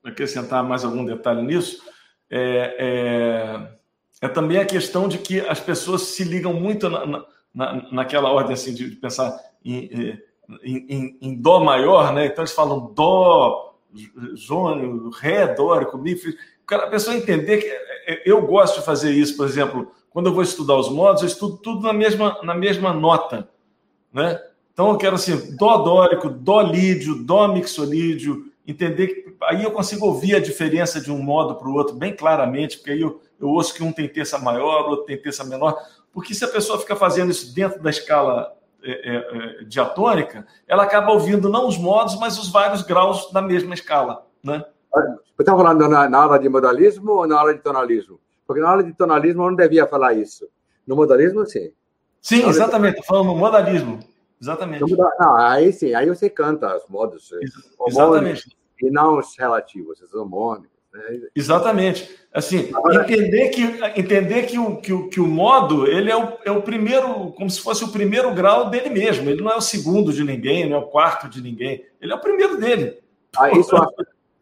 acrescentar mais algum detalhe nisso, é, é, é, também a questão de que as pessoas se ligam muito na, na, naquela ordem assim, de pensar em, em, em, em, Dó maior, né? Então eles falam Dó, Jônio, Ré, Dórico, Mi. A pessoa entender que é, é, eu gosto de fazer isso, por exemplo, quando eu vou estudar os modos, eu estudo tudo na mesma, na mesma nota, né? Então eu quero assim, dó dórico, dó lídio, dó mixolídio, entender que aí eu consigo ouvir a diferença de um modo para o outro bem claramente, porque aí eu, eu ouço que um tem terça maior, outro tem terça menor, porque se a pessoa fica fazendo isso dentro da escala é, é, é diatônica, ela acaba ouvindo não os modos, mas os vários graus da mesma escala, né? Você está falando na, na aula de modalismo ou na aula de tonalismo? Porque na aula de tonalismo eu não devia falar isso. No modalismo, sim. Sim, exatamente. Estou falando no modalismo. Exatamente. Não, aí sim, aí você canta os modos. Exatamente. E não os relativos, os homônicos. Né? Exatamente. Assim, entender que, entender que, o, que, o, que o modo ele é o, é o primeiro, como se fosse o primeiro grau dele mesmo. Ele não é o segundo de ninguém, não é o quarto de ninguém. Ele é o primeiro dele. Aí, isso,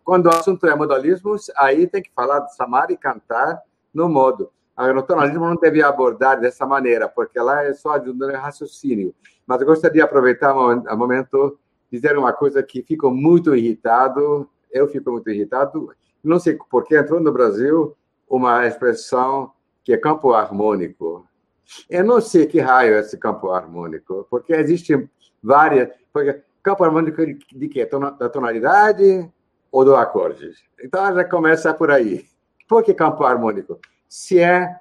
quando o assunto é modalismo, aí tem que falar de samar e cantar no modo. A tonalismo não devia abordar dessa maneira, porque lá é só ajudando raciocínio. Mas eu gostaria de aproveitar o momento dizer uma coisa que fico muito irritado. Eu fico muito irritado. Não sei por que entrou no Brasil uma expressão que é campo harmônico. Eu não sei que raio é esse campo harmônico, porque existem várias. Porque campo harmônico de quê? Da tonalidade ou do acorde? Então já começa por aí. Por que campo harmônico? Se é,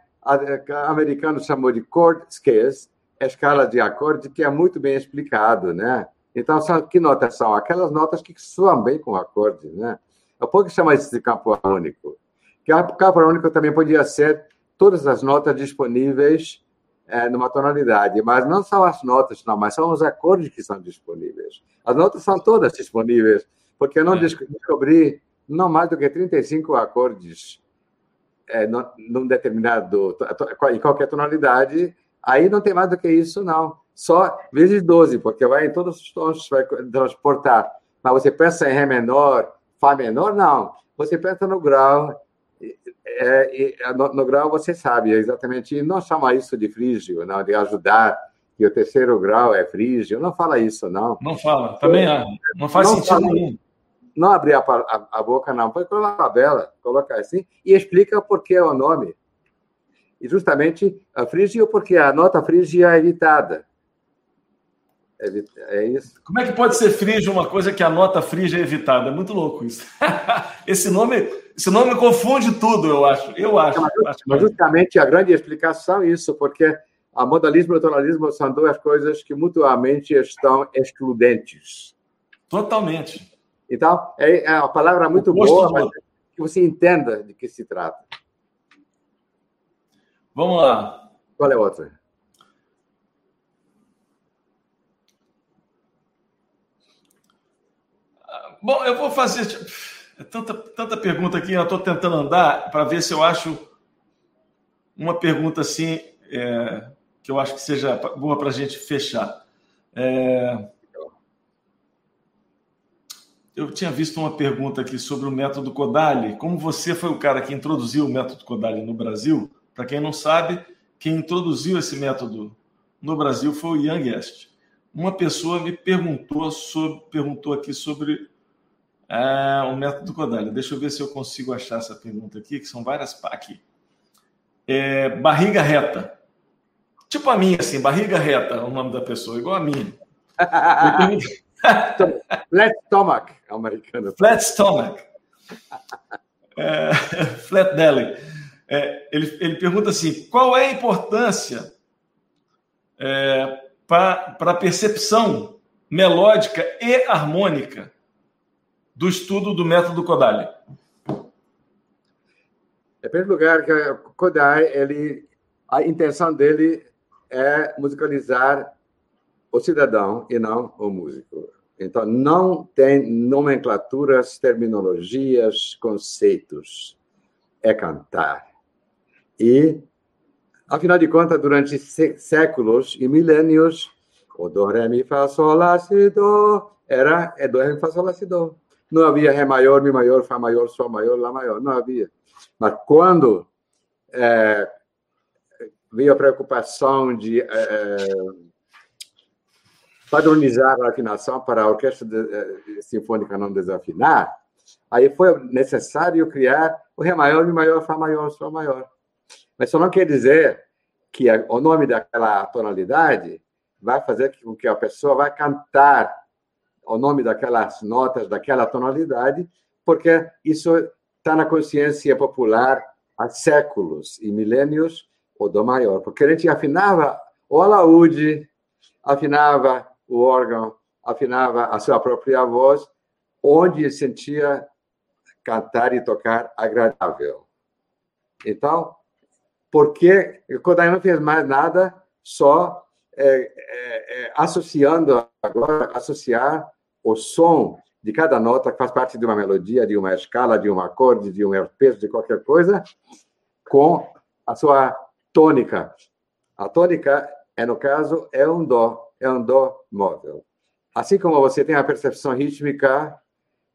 americano chamou de chord scales, a escala de acorde que é muito bem explicado, né? Então, são, que notas são? Aquelas notas que soam bem com o acorde, né? Eu posso chamar isso de campo harmônico. Campo harmônico também podia ser todas as notas disponíveis é, numa tonalidade, mas não são as notas, não, mas são os acordes que são disponíveis. As notas são todas disponíveis, porque eu não é. descobri não mais do que 35 acordes é, num determinado, em qualquer tonalidade, Aí não tem mais do que isso, não. Só vezes 12, porque vai em todos os tons, vai transportar. Mas você pensa em Ré menor, Fá menor, não. Você pensa no grau, é, é, no, no, grau você sabe exatamente, e não chama isso de frígio, não, de ajudar, e o terceiro grau é frígio, não fala isso, não. Não fala, também não faz não sentido nenhum. Não abrir a, a, a, boca, não, pode colocar a tabela, colocar assim, e explica por que é o nome e justamente a frígia porque a nota frígia é evitada. É, é isso. Como é que pode ser frígio uma coisa que a nota frígia é evitada? É muito louco isso. esse nome, esse nome confunde tudo, eu acho. Eu acho. Mas, mas justamente a grande explicação é isso, porque a modalismo e o tonalismo são duas coisas que mutuamente estão excludentes. Totalmente. Então, é, é uma palavra muito boa, mas que você entenda de que se trata. Vamos lá. Qual é a outra? Bom, eu vou fazer é tanta, tanta pergunta aqui, eu estou tentando andar para ver se eu acho uma pergunta assim é, que eu acho que seja boa para a gente fechar. É, eu tinha visto uma pergunta aqui sobre o método Kodali. Como você foi o cara que introduziu o método Kodali no Brasil, para quem não sabe, quem introduziu esse método no Brasil foi o Ian Guest. Uma pessoa me perguntou, sobre, perguntou aqui sobre é, o método Kodály. Deixa eu ver se eu consigo achar essa pergunta aqui, que são várias aqui. É, barriga reta. Tipo a minha, assim, barriga reta é o nome da pessoa, igual a minha. Flat stomach, americano. Flat stomach. É, flat belly. É, ele, ele pergunta assim: qual é a importância é, para a percepção melódica e harmônica do estudo do método Kodály? Em primeiro lugar, Kodály, ele, a intenção dele é musicalizar o cidadão e não o músico. Então, não tem nomenclaturas, terminologias, conceitos. É cantar. E, afinal de contas, durante séculos e milênios, o do, ré, mi, fá, sol, lá, si, do, era é do, ré, mi, fá, sol, lá, si, do. Não havia ré maior, mi maior, fá maior, sol maior, lá maior. Não havia. Mas quando é, veio a preocupação de é, padronizar a afinação para a orquestra de, sinfônica não desafinar, aí foi necessário criar o ré maior, mi maior, fá maior, sol maior. Mas isso não quer dizer que o nome daquela tonalidade vai fazer com que a pessoa vai cantar o nome daquelas notas daquela tonalidade, porque isso está na consciência popular há séculos e milênios o do maior, porque a gente afinava o alaúde, afinava o órgão, afinava a sua própria voz, onde sentia cantar e tocar agradável. Então, porque Kodai não fez mais nada, só é, é, é, associando agora, associar o som de cada nota que faz parte de uma melodia, de uma escala, de um acorde, de um arpejo, de qualquer coisa, com a sua tônica. A tônica, é no caso, é um dó, é um dó móvel. Assim como você tem a percepção rítmica,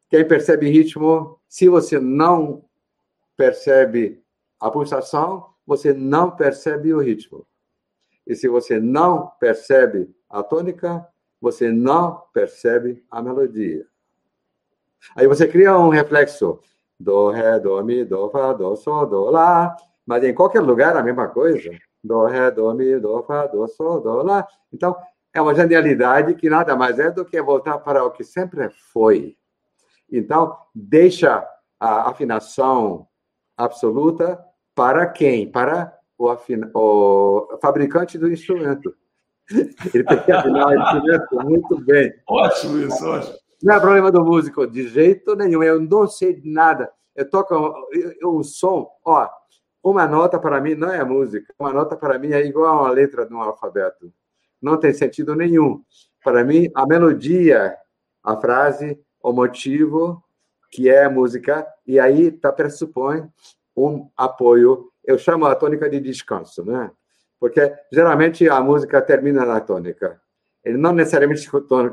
quem percebe ritmo, se você não percebe a pulsação, você não percebe o ritmo. E se você não percebe a tônica, você não percebe a melodia. Aí você cria um reflexo. Do, ré, do, mi, do, fá, do, sol, do, lá. Mas em qualquer lugar a mesma coisa. Do, ré, do, mi, do, fá, do, sol, do, lá. Então, é uma genialidade que nada mais é do que voltar para o que sempre foi. Então, deixa a afinação absoluta para quem? Para o, afina... o fabricante do instrumento. Ele tem que afinar o instrumento muito bem. Ótimo isso, ótimo. Não é problema do músico, de jeito nenhum. Eu não sei de nada. Eu toco o som, ó, uma nota para mim não é música. Uma nota para mim é igual a uma letra de um alfabeto. Não tem sentido nenhum. Para mim, a melodia, a frase, o motivo, que é música, e aí tá pressupõe um apoio. Eu chamo a tônica de descanso, né? Porque geralmente a música termina na tônica. Ele não necessariamente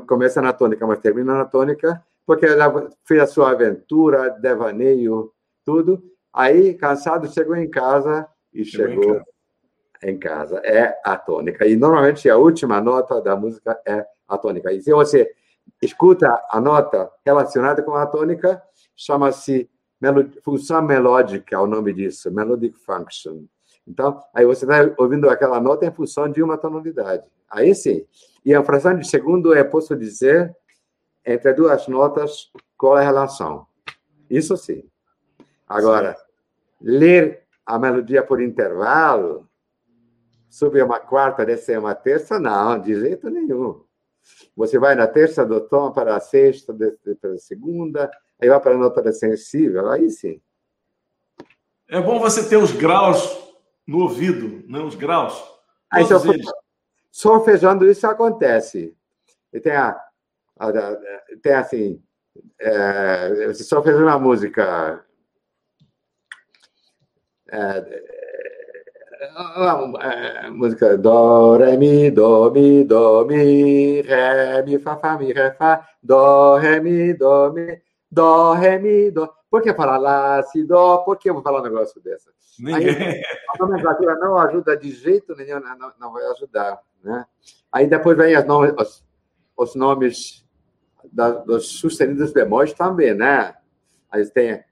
começa na tônica, mas termina na tônica, porque ela fez a sua aventura, devaneio, tudo. Aí, cansado, chegou em casa e chegou, chegou em casa. É a tônica. E normalmente a última nota da música é a tônica. E se você escuta a nota relacionada com a tônica, chama-se função melódica, é o nome disso, melodic function. Então, aí você está ouvindo aquela nota em função de uma tonalidade. Aí sim. E a fração de segundo é, posso dizer, entre duas notas, qual é a relação. Isso sim. Agora, sim. ler a melodia por intervalo, subir uma quarta, descer uma terça, não, de jeito nenhum. Você vai na terça do tom para a sexta, para a segunda, aí vai para a nota sensível, aí sim. É bom você ter os graus no ouvido, né? os graus. Aí, só, solfejando isso acontece. E tem, a, a, a tem assim, é, solfejando uma música. É, a, música do, ré, mi, do, mi, do, mi, ré, mi, fá, fá, mi, ré, fá, do, ré, mi, do, mi, do, ré, mi, do. Por que falar lá, si, dó? Por que eu vou falar um negócio desse? Ninguém. Aí, a nomenclatura não ajuda de jeito nenhum, não, não vai ajudar. Né? Aí depois vem as nomes, os, os nomes da, dos sustenidos bemóis também, né? Aí tem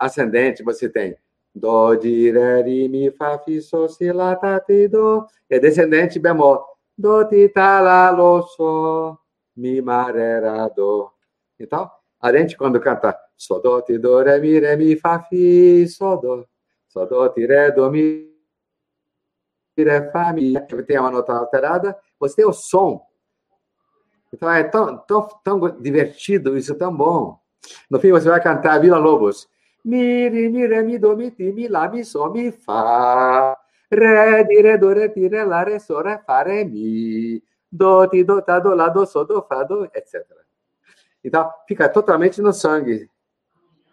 ascendente, você tem Dó, di, ré, ri, mi, fá, fi, sol, si, lá, tá, ti, dó. É descendente bemol. Dó, ti, tá, lá, ló, sol, mi, má, ré, rá, dó. Então, a gente quando canta Sol, dó, ti, dó, ré, mi, ré, mi, fá, fi, sol, dó. Sol, dó, ti, ré, dó, mi, ré, fá, mi. Tem uma nota alterada, você tem o som. Então é tão, tão, tão divertido, isso tão bom. No fim, você vai cantar Vila Lobos. Mi, ri, mi, re, mi, do, mi, ti, mi, lá, mi, sol, mi, fá. Ré, di, ré, do, ré, ti, ré, lá, ré, sol, ré, fá, ré, mi. Do, ti, do, tá, do, lá, do, sol, do, fá, do, etc. Então, fica totalmente no sangue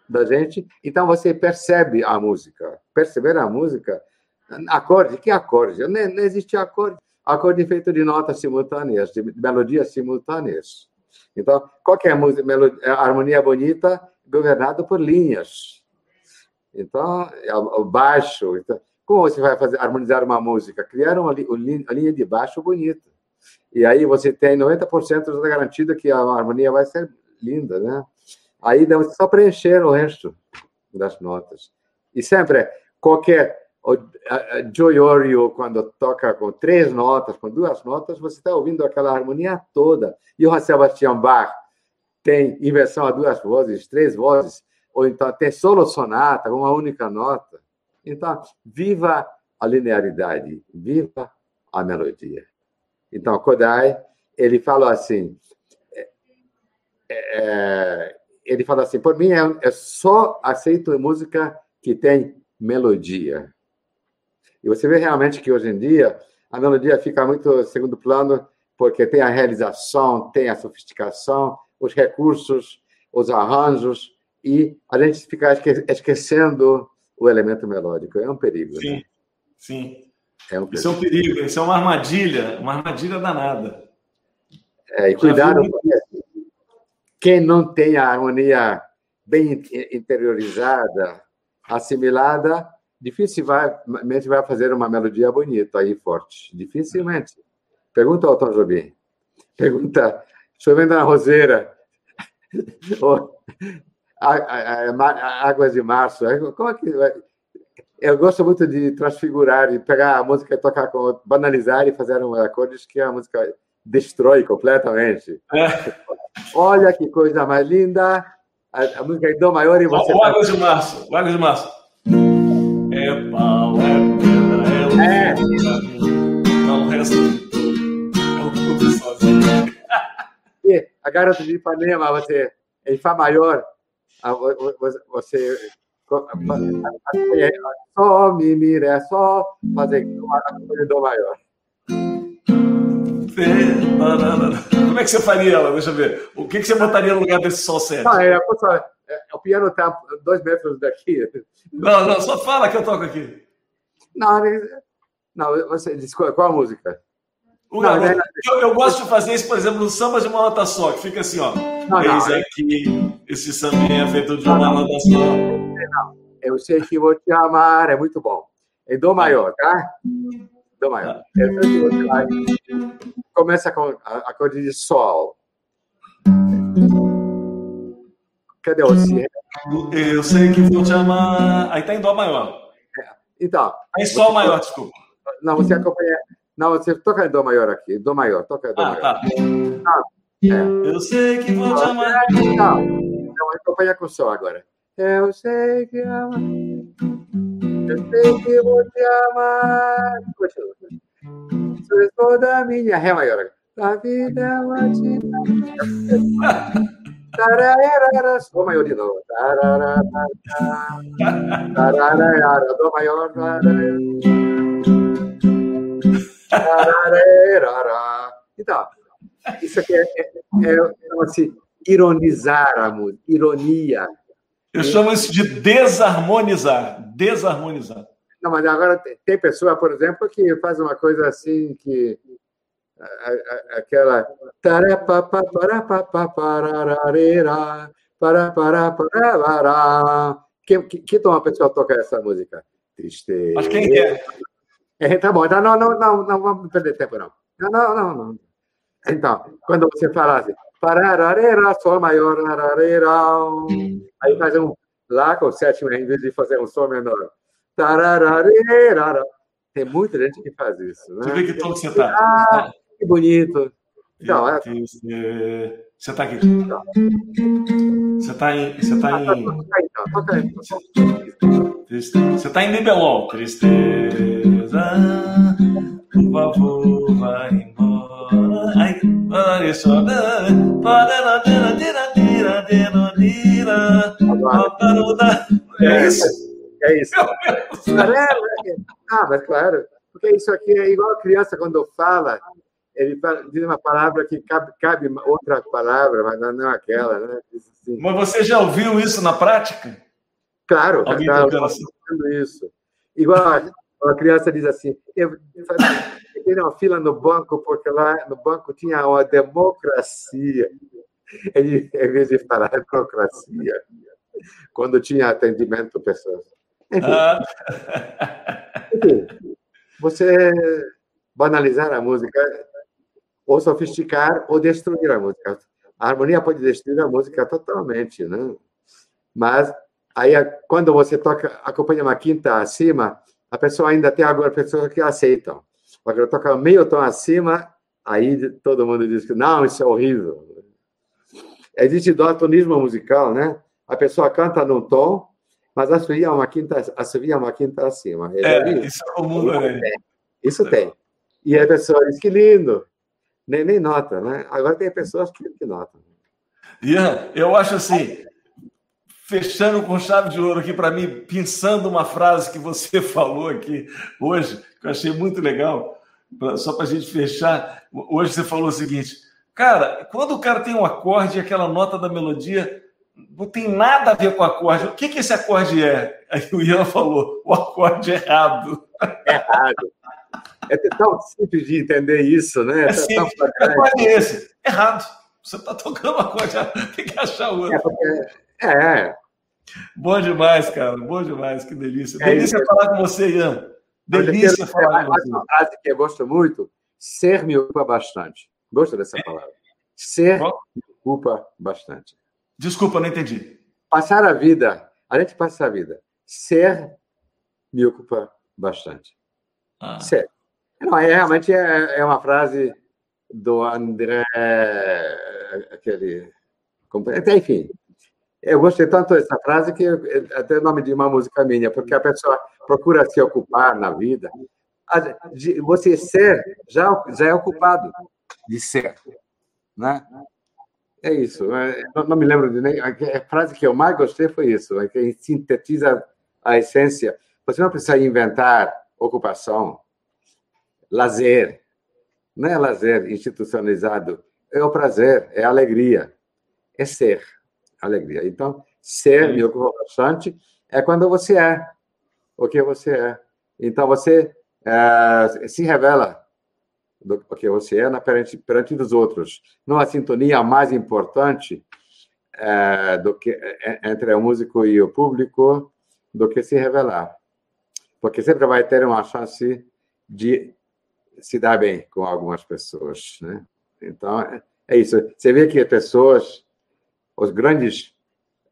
da gente. Então, você percebe a música. Perceber a música, acorde, que acorde? Não, não existe acorde. Acorde feito de notas simultâneas, de melodias simultâneas. Então, qualquer música, melodia, harmonia bonita, governada por linhas. Então, é o baixo. Então, como você vai fazer harmonizar uma música? Criar uma, uma linha de baixo bonita. E aí você tem 90% da garantida que a harmonia vai ser linda, né? Aí dá só preencher o resto das notas. E sempre, qualquer o Joy Orio, quando toca com três notas, com duas notas, você está ouvindo aquela harmonia toda. E o Sebastian Bach tem inversão a duas vozes, três vozes, ou então tem solo sonata, uma única nota. Então, viva a linearidade, viva a melodia. Então, Kodai, ele falou assim, é, é, ele fala assim, por mim, é, só aceito música que tem melodia. E você vê realmente que hoje em dia a melodia fica muito segundo plano, porque tem a realização, tem a sofisticação, os recursos, os arranjos, e a gente fica esquecendo o elemento melódico. É um perigo. Sim, né? sim. É um isso é um perigo, isso é uma armadilha, uma armadilha danada. É, e cuidado, quem não tem a harmonia bem interiorizada, assimilada, dificilmente vai fazer uma melodia bonita aí, forte. Dificilmente. Pergunta ao Tom Jobim. Pergunta, chovendo na roseira. Águas de Março. Como é que. Eu gosto muito de transfigurar, de pegar a música e tocar com. banalizar e fazer um acordes que a música destrói completamente. É. Olha que coisa mais linda. A, a música é Dó maior e você. O Águas de Março. O Águas de Março. É pau, é pedra, é luta. Não, o A garota de Ipanema, você, em Fá maior, você. Só, mi, mi, ré, só, fazer uma do maior. Como é que você faria ela? Deixa eu ver. O que, que você botaria no lugar desse sol 7? Ah, é, é, o piano está dois metros daqui. Não, não, só fala que eu toco aqui. Não, não você diz qual, qual a música? Não, não, é eu, eu, gosto de fazer isso, por exemplo, no samba de uma nota só, que fica assim, ó. Não, Eis é aqui, esse sambinha é feito de uma nota só. Não, eu sei que vou te amar, é muito bom. Em Dó maior, tá? Dó maior. Tá. Começa com a acorde de Sol. Cadê o Si? Eu sei que vou te amar. Aí tá em Dó maior. É. Então. Tá em Sol maior, desculpa. Não, você acompanha. Não, você toca em Dó maior aqui. Dó maior, toca em Dó ah, maior. Tá. Ah, é. Eu sei que vou te amar. Não, não acompanha com Sol agora. Eu sei que ama. Eu sei que vou te amar. Continua. Sois toda minha. Ré maior. A vida é uma Tararara, Dó maior de novo. Tararara, tararara, Dó maior. Tararara. Então, isso aqui é, é, é assim, ironizar a música, ironia. Eu chamo isso de desarmonizar. Desarmonizar. Não, mas agora tem pessoa, por exemplo, que faz uma coisa assim que aquela. Que, que, que uma pessoa toca essa música? Tristeza. Mas quem é? É tá bom, então não, não, não, não vamos perder tempo, não. Não, não, não. Então, quando você fala assim, parararera, sol maior, aí faz um lá com sétima em vez de fazer um sol menor. Tarararera. Tem muita gente que faz isso. Né? Eu ver que tom que você está. Ah, que bonito. Então, é... Você está aqui. Você está em. Você está em. Você está em Nibelon. Tristeza, por favor, vai embora. Ai, olha só. É isso. É isso. Ah, mas claro. Porque isso aqui é igual a criança quando fala ele diz uma palavra que cabe, cabe outra palavra, mas não é aquela, né? Assim. Mas você já ouviu isso na prática? Claro, Alguém tá, tá isso. Igual a criança diz assim, eu tenho uma fila no banco porque lá no banco tinha uma democracia. Ele, em vez de falar democracia, quando tinha atendimento pessoas. Enfim, ah. enfim você banalizar a música ou sofisticar ou destruir a música. A harmonia pode destruir a música totalmente, né? Mas aí quando você toca acompanha uma quinta acima, a pessoa ainda tem algumas pessoas que aceitam. Agora toca meio tom acima, aí todo mundo diz que não, isso é horrível. Existe doatonismo musical, né? A pessoa canta num tom, mas assovia uma quinta, assovia uma quinta acima. É, isso é comum, né? Isso tem. E a pessoa diz que lindo, nem, nem nota, né? Agora tem pessoas que, que notam. Ian, eu acho assim, fechando com chave de ouro aqui para mim, pensando uma frase que você falou aqui hoje, que eu achei muito legal, só para a gente fechar. Hoje você falou o seguinte, cara, quando o cara tem um acorde e aquela nota da melodia não tem nada a ver com o acorde, o que, que esse acorde é? Aí o Ian falou, o acorde errado. Errado. É tão simples de entender isso, né? É, é simples. Que acorde é esse? Errado. Você está tocando uma coisa, tem que achar outra. É, é. Bom demais, cara. Bom demais. Que delícia. É delícia isso. falar com você, Ian. Delícia falar com você. Uma frase que eu gosto muito: ser me ocupa bastante. Gosto dessa palavra. Ser Bom. me ocupa bastante. Desculpa, não entendi. Passar a vida, a gente passa a vida. Ser me ocupa bastante. Ah. Ser. Não, é, realmente é, é uma frase do André, aquele. Até, enfim, eu gostei tanto dessa frase que até o nome de uma música minha, porque a pessoa procura se ocupar na vida. Você ser já, já é ocupado de ser, né? É isso. É, não, me lembro de nem. A frase que eu mais gostei foi isso, é que sintetiza a essência. Você não precisa inventar ocupação, lazer. Não é lazer institucionalizado. É o prazer, é a alegria. É ser. Alegria. Então, ser, ocupa bastante, é quando você é o que você é. Então, você é, se revela do que você é na perante, perante dos outros. Numa sintonia mais importante é, do que é, entre o músico e o público do que se revelar. Porque sempre vai ter uma chance de se dar bem com algumas pessoas, né? Então, é, é isso. Você vê que pessoas, os grandes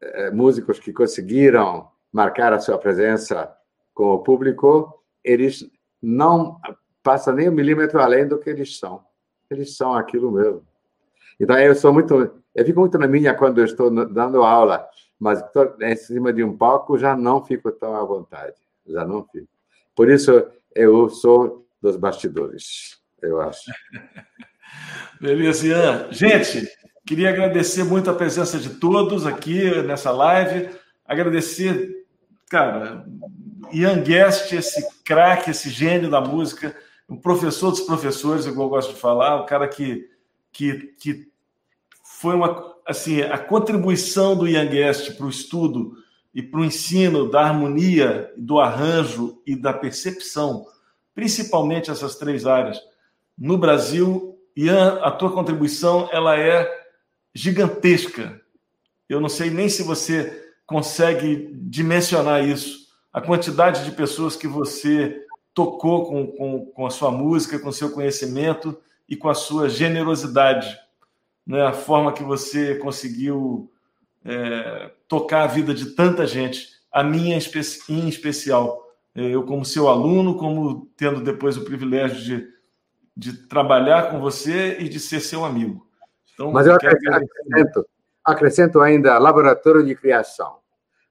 é, músicos que conseguiram marcar a sua presença com o público, eles não passam nem um milímetro além do que eles são. Eles são aquilo mesmo. Então, eu sou muito. Eu fico muito na minha quando eu estou dando aula, mas em cima de um palco já não fico tão à vontade. Já não fico. Por isso, eu sou dos bastidores, eu acho. Beleza, Ian. Gente, queria agradecer muito a presença de todos aqui nessa live. Agradecer, cara, Ian Guest, esse craque, esse gênio da música, um professor dos professores, igual eu gosto de falar, um cara que, que, que foi uma. Assim, a contribuição do Ian Guest para o estudo e para o ensino da harmonia, do arranjo e da percepção principalmente essas três áreas. No Brasil, Ian, a tua contribuição ela é gigantesca. Eu não sei nem se você consegue dimensionar isso. A quantidade de pessoas que você tocou com, com, com a sua música, com o seu conhecimento e com a sua generosidade. Né? A forma que você conseguiu é, tocar a vida de tanta gente, a minha em especial. Eu, como seu aluno, como tendo depois o privilégio de, de trabalhar com você e de ser seu amigo. Então, Mas eu acrescento, acrescento ainda laboratório de criação,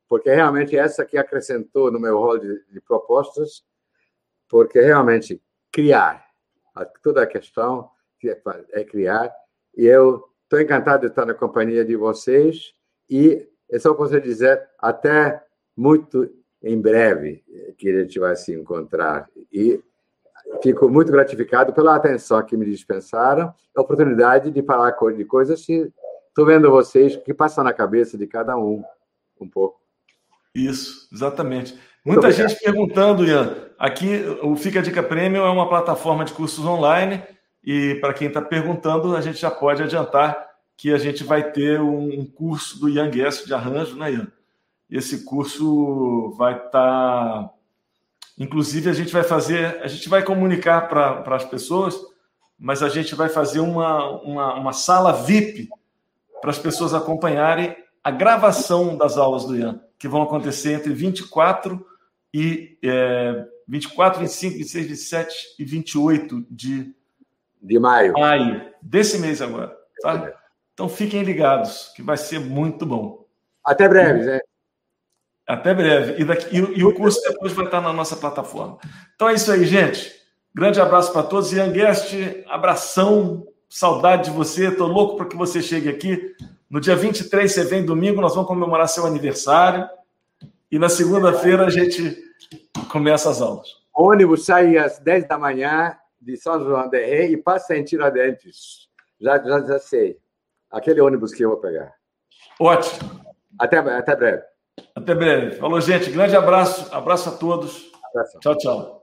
porque realmente essa que acrescentou no meu rol de, de propostas, porque realmente criar, toda a questão é criar, e eu estou encantado de estar na companhia de vocês, e é só posso dizer, até muito em breve que a gente vai se encontrar. E fico muito gratificado pela atenção que me dispensaram, a oportunidade de falar de coisas que estou vendo vocês que passam na cabeça de cada um um pouco. Isso, exatamente. Muita gente perguntando, Ian. Aqui o Fica Dica Premium é uma plataforma de cursos online e para quem está perguntando, a gente já pode adiantar que a gente vai ter um curso do Ian Guest de arranjo, né, Ian? Esse curso vai estar. Tá... Inclusive, a gente vai fazer, a gente vai comunicar para as pessoas, mas a gente vai fazer uma, uma, uma sala VIP para as pessoas acompanharem a gravação das aulas do Ian, que vão acontecer entre 24 e é, 24, 25, 26, 27 e 28 de, de maio. maio desse mês agora. Tá? Então fiquem ligados, que vai ser muito bom. Até breve, né? Até breve. E, daqui, e, e, o curso depois vai estar na nossa plataforma. Então é isso aí, gente. Grande abraço para todos. Ian Guest, abração, saudade de você. Estou louco para que você chegue aqui. No dia 23, você vem domingo, nós vamos comemorar seu aniversário. E na segunda-feira a gente começa as aulas. O ônibus sai às 10 da manhã de São João de Rei e passa em Tiradentes. Já, já, já sei. Aquele ônibus que eu vou pegar. Ótimo. Até, até breve. Até breve. Falou, gente. Grande abraço. Abraço a todos. Abraço. Tchau, tchau.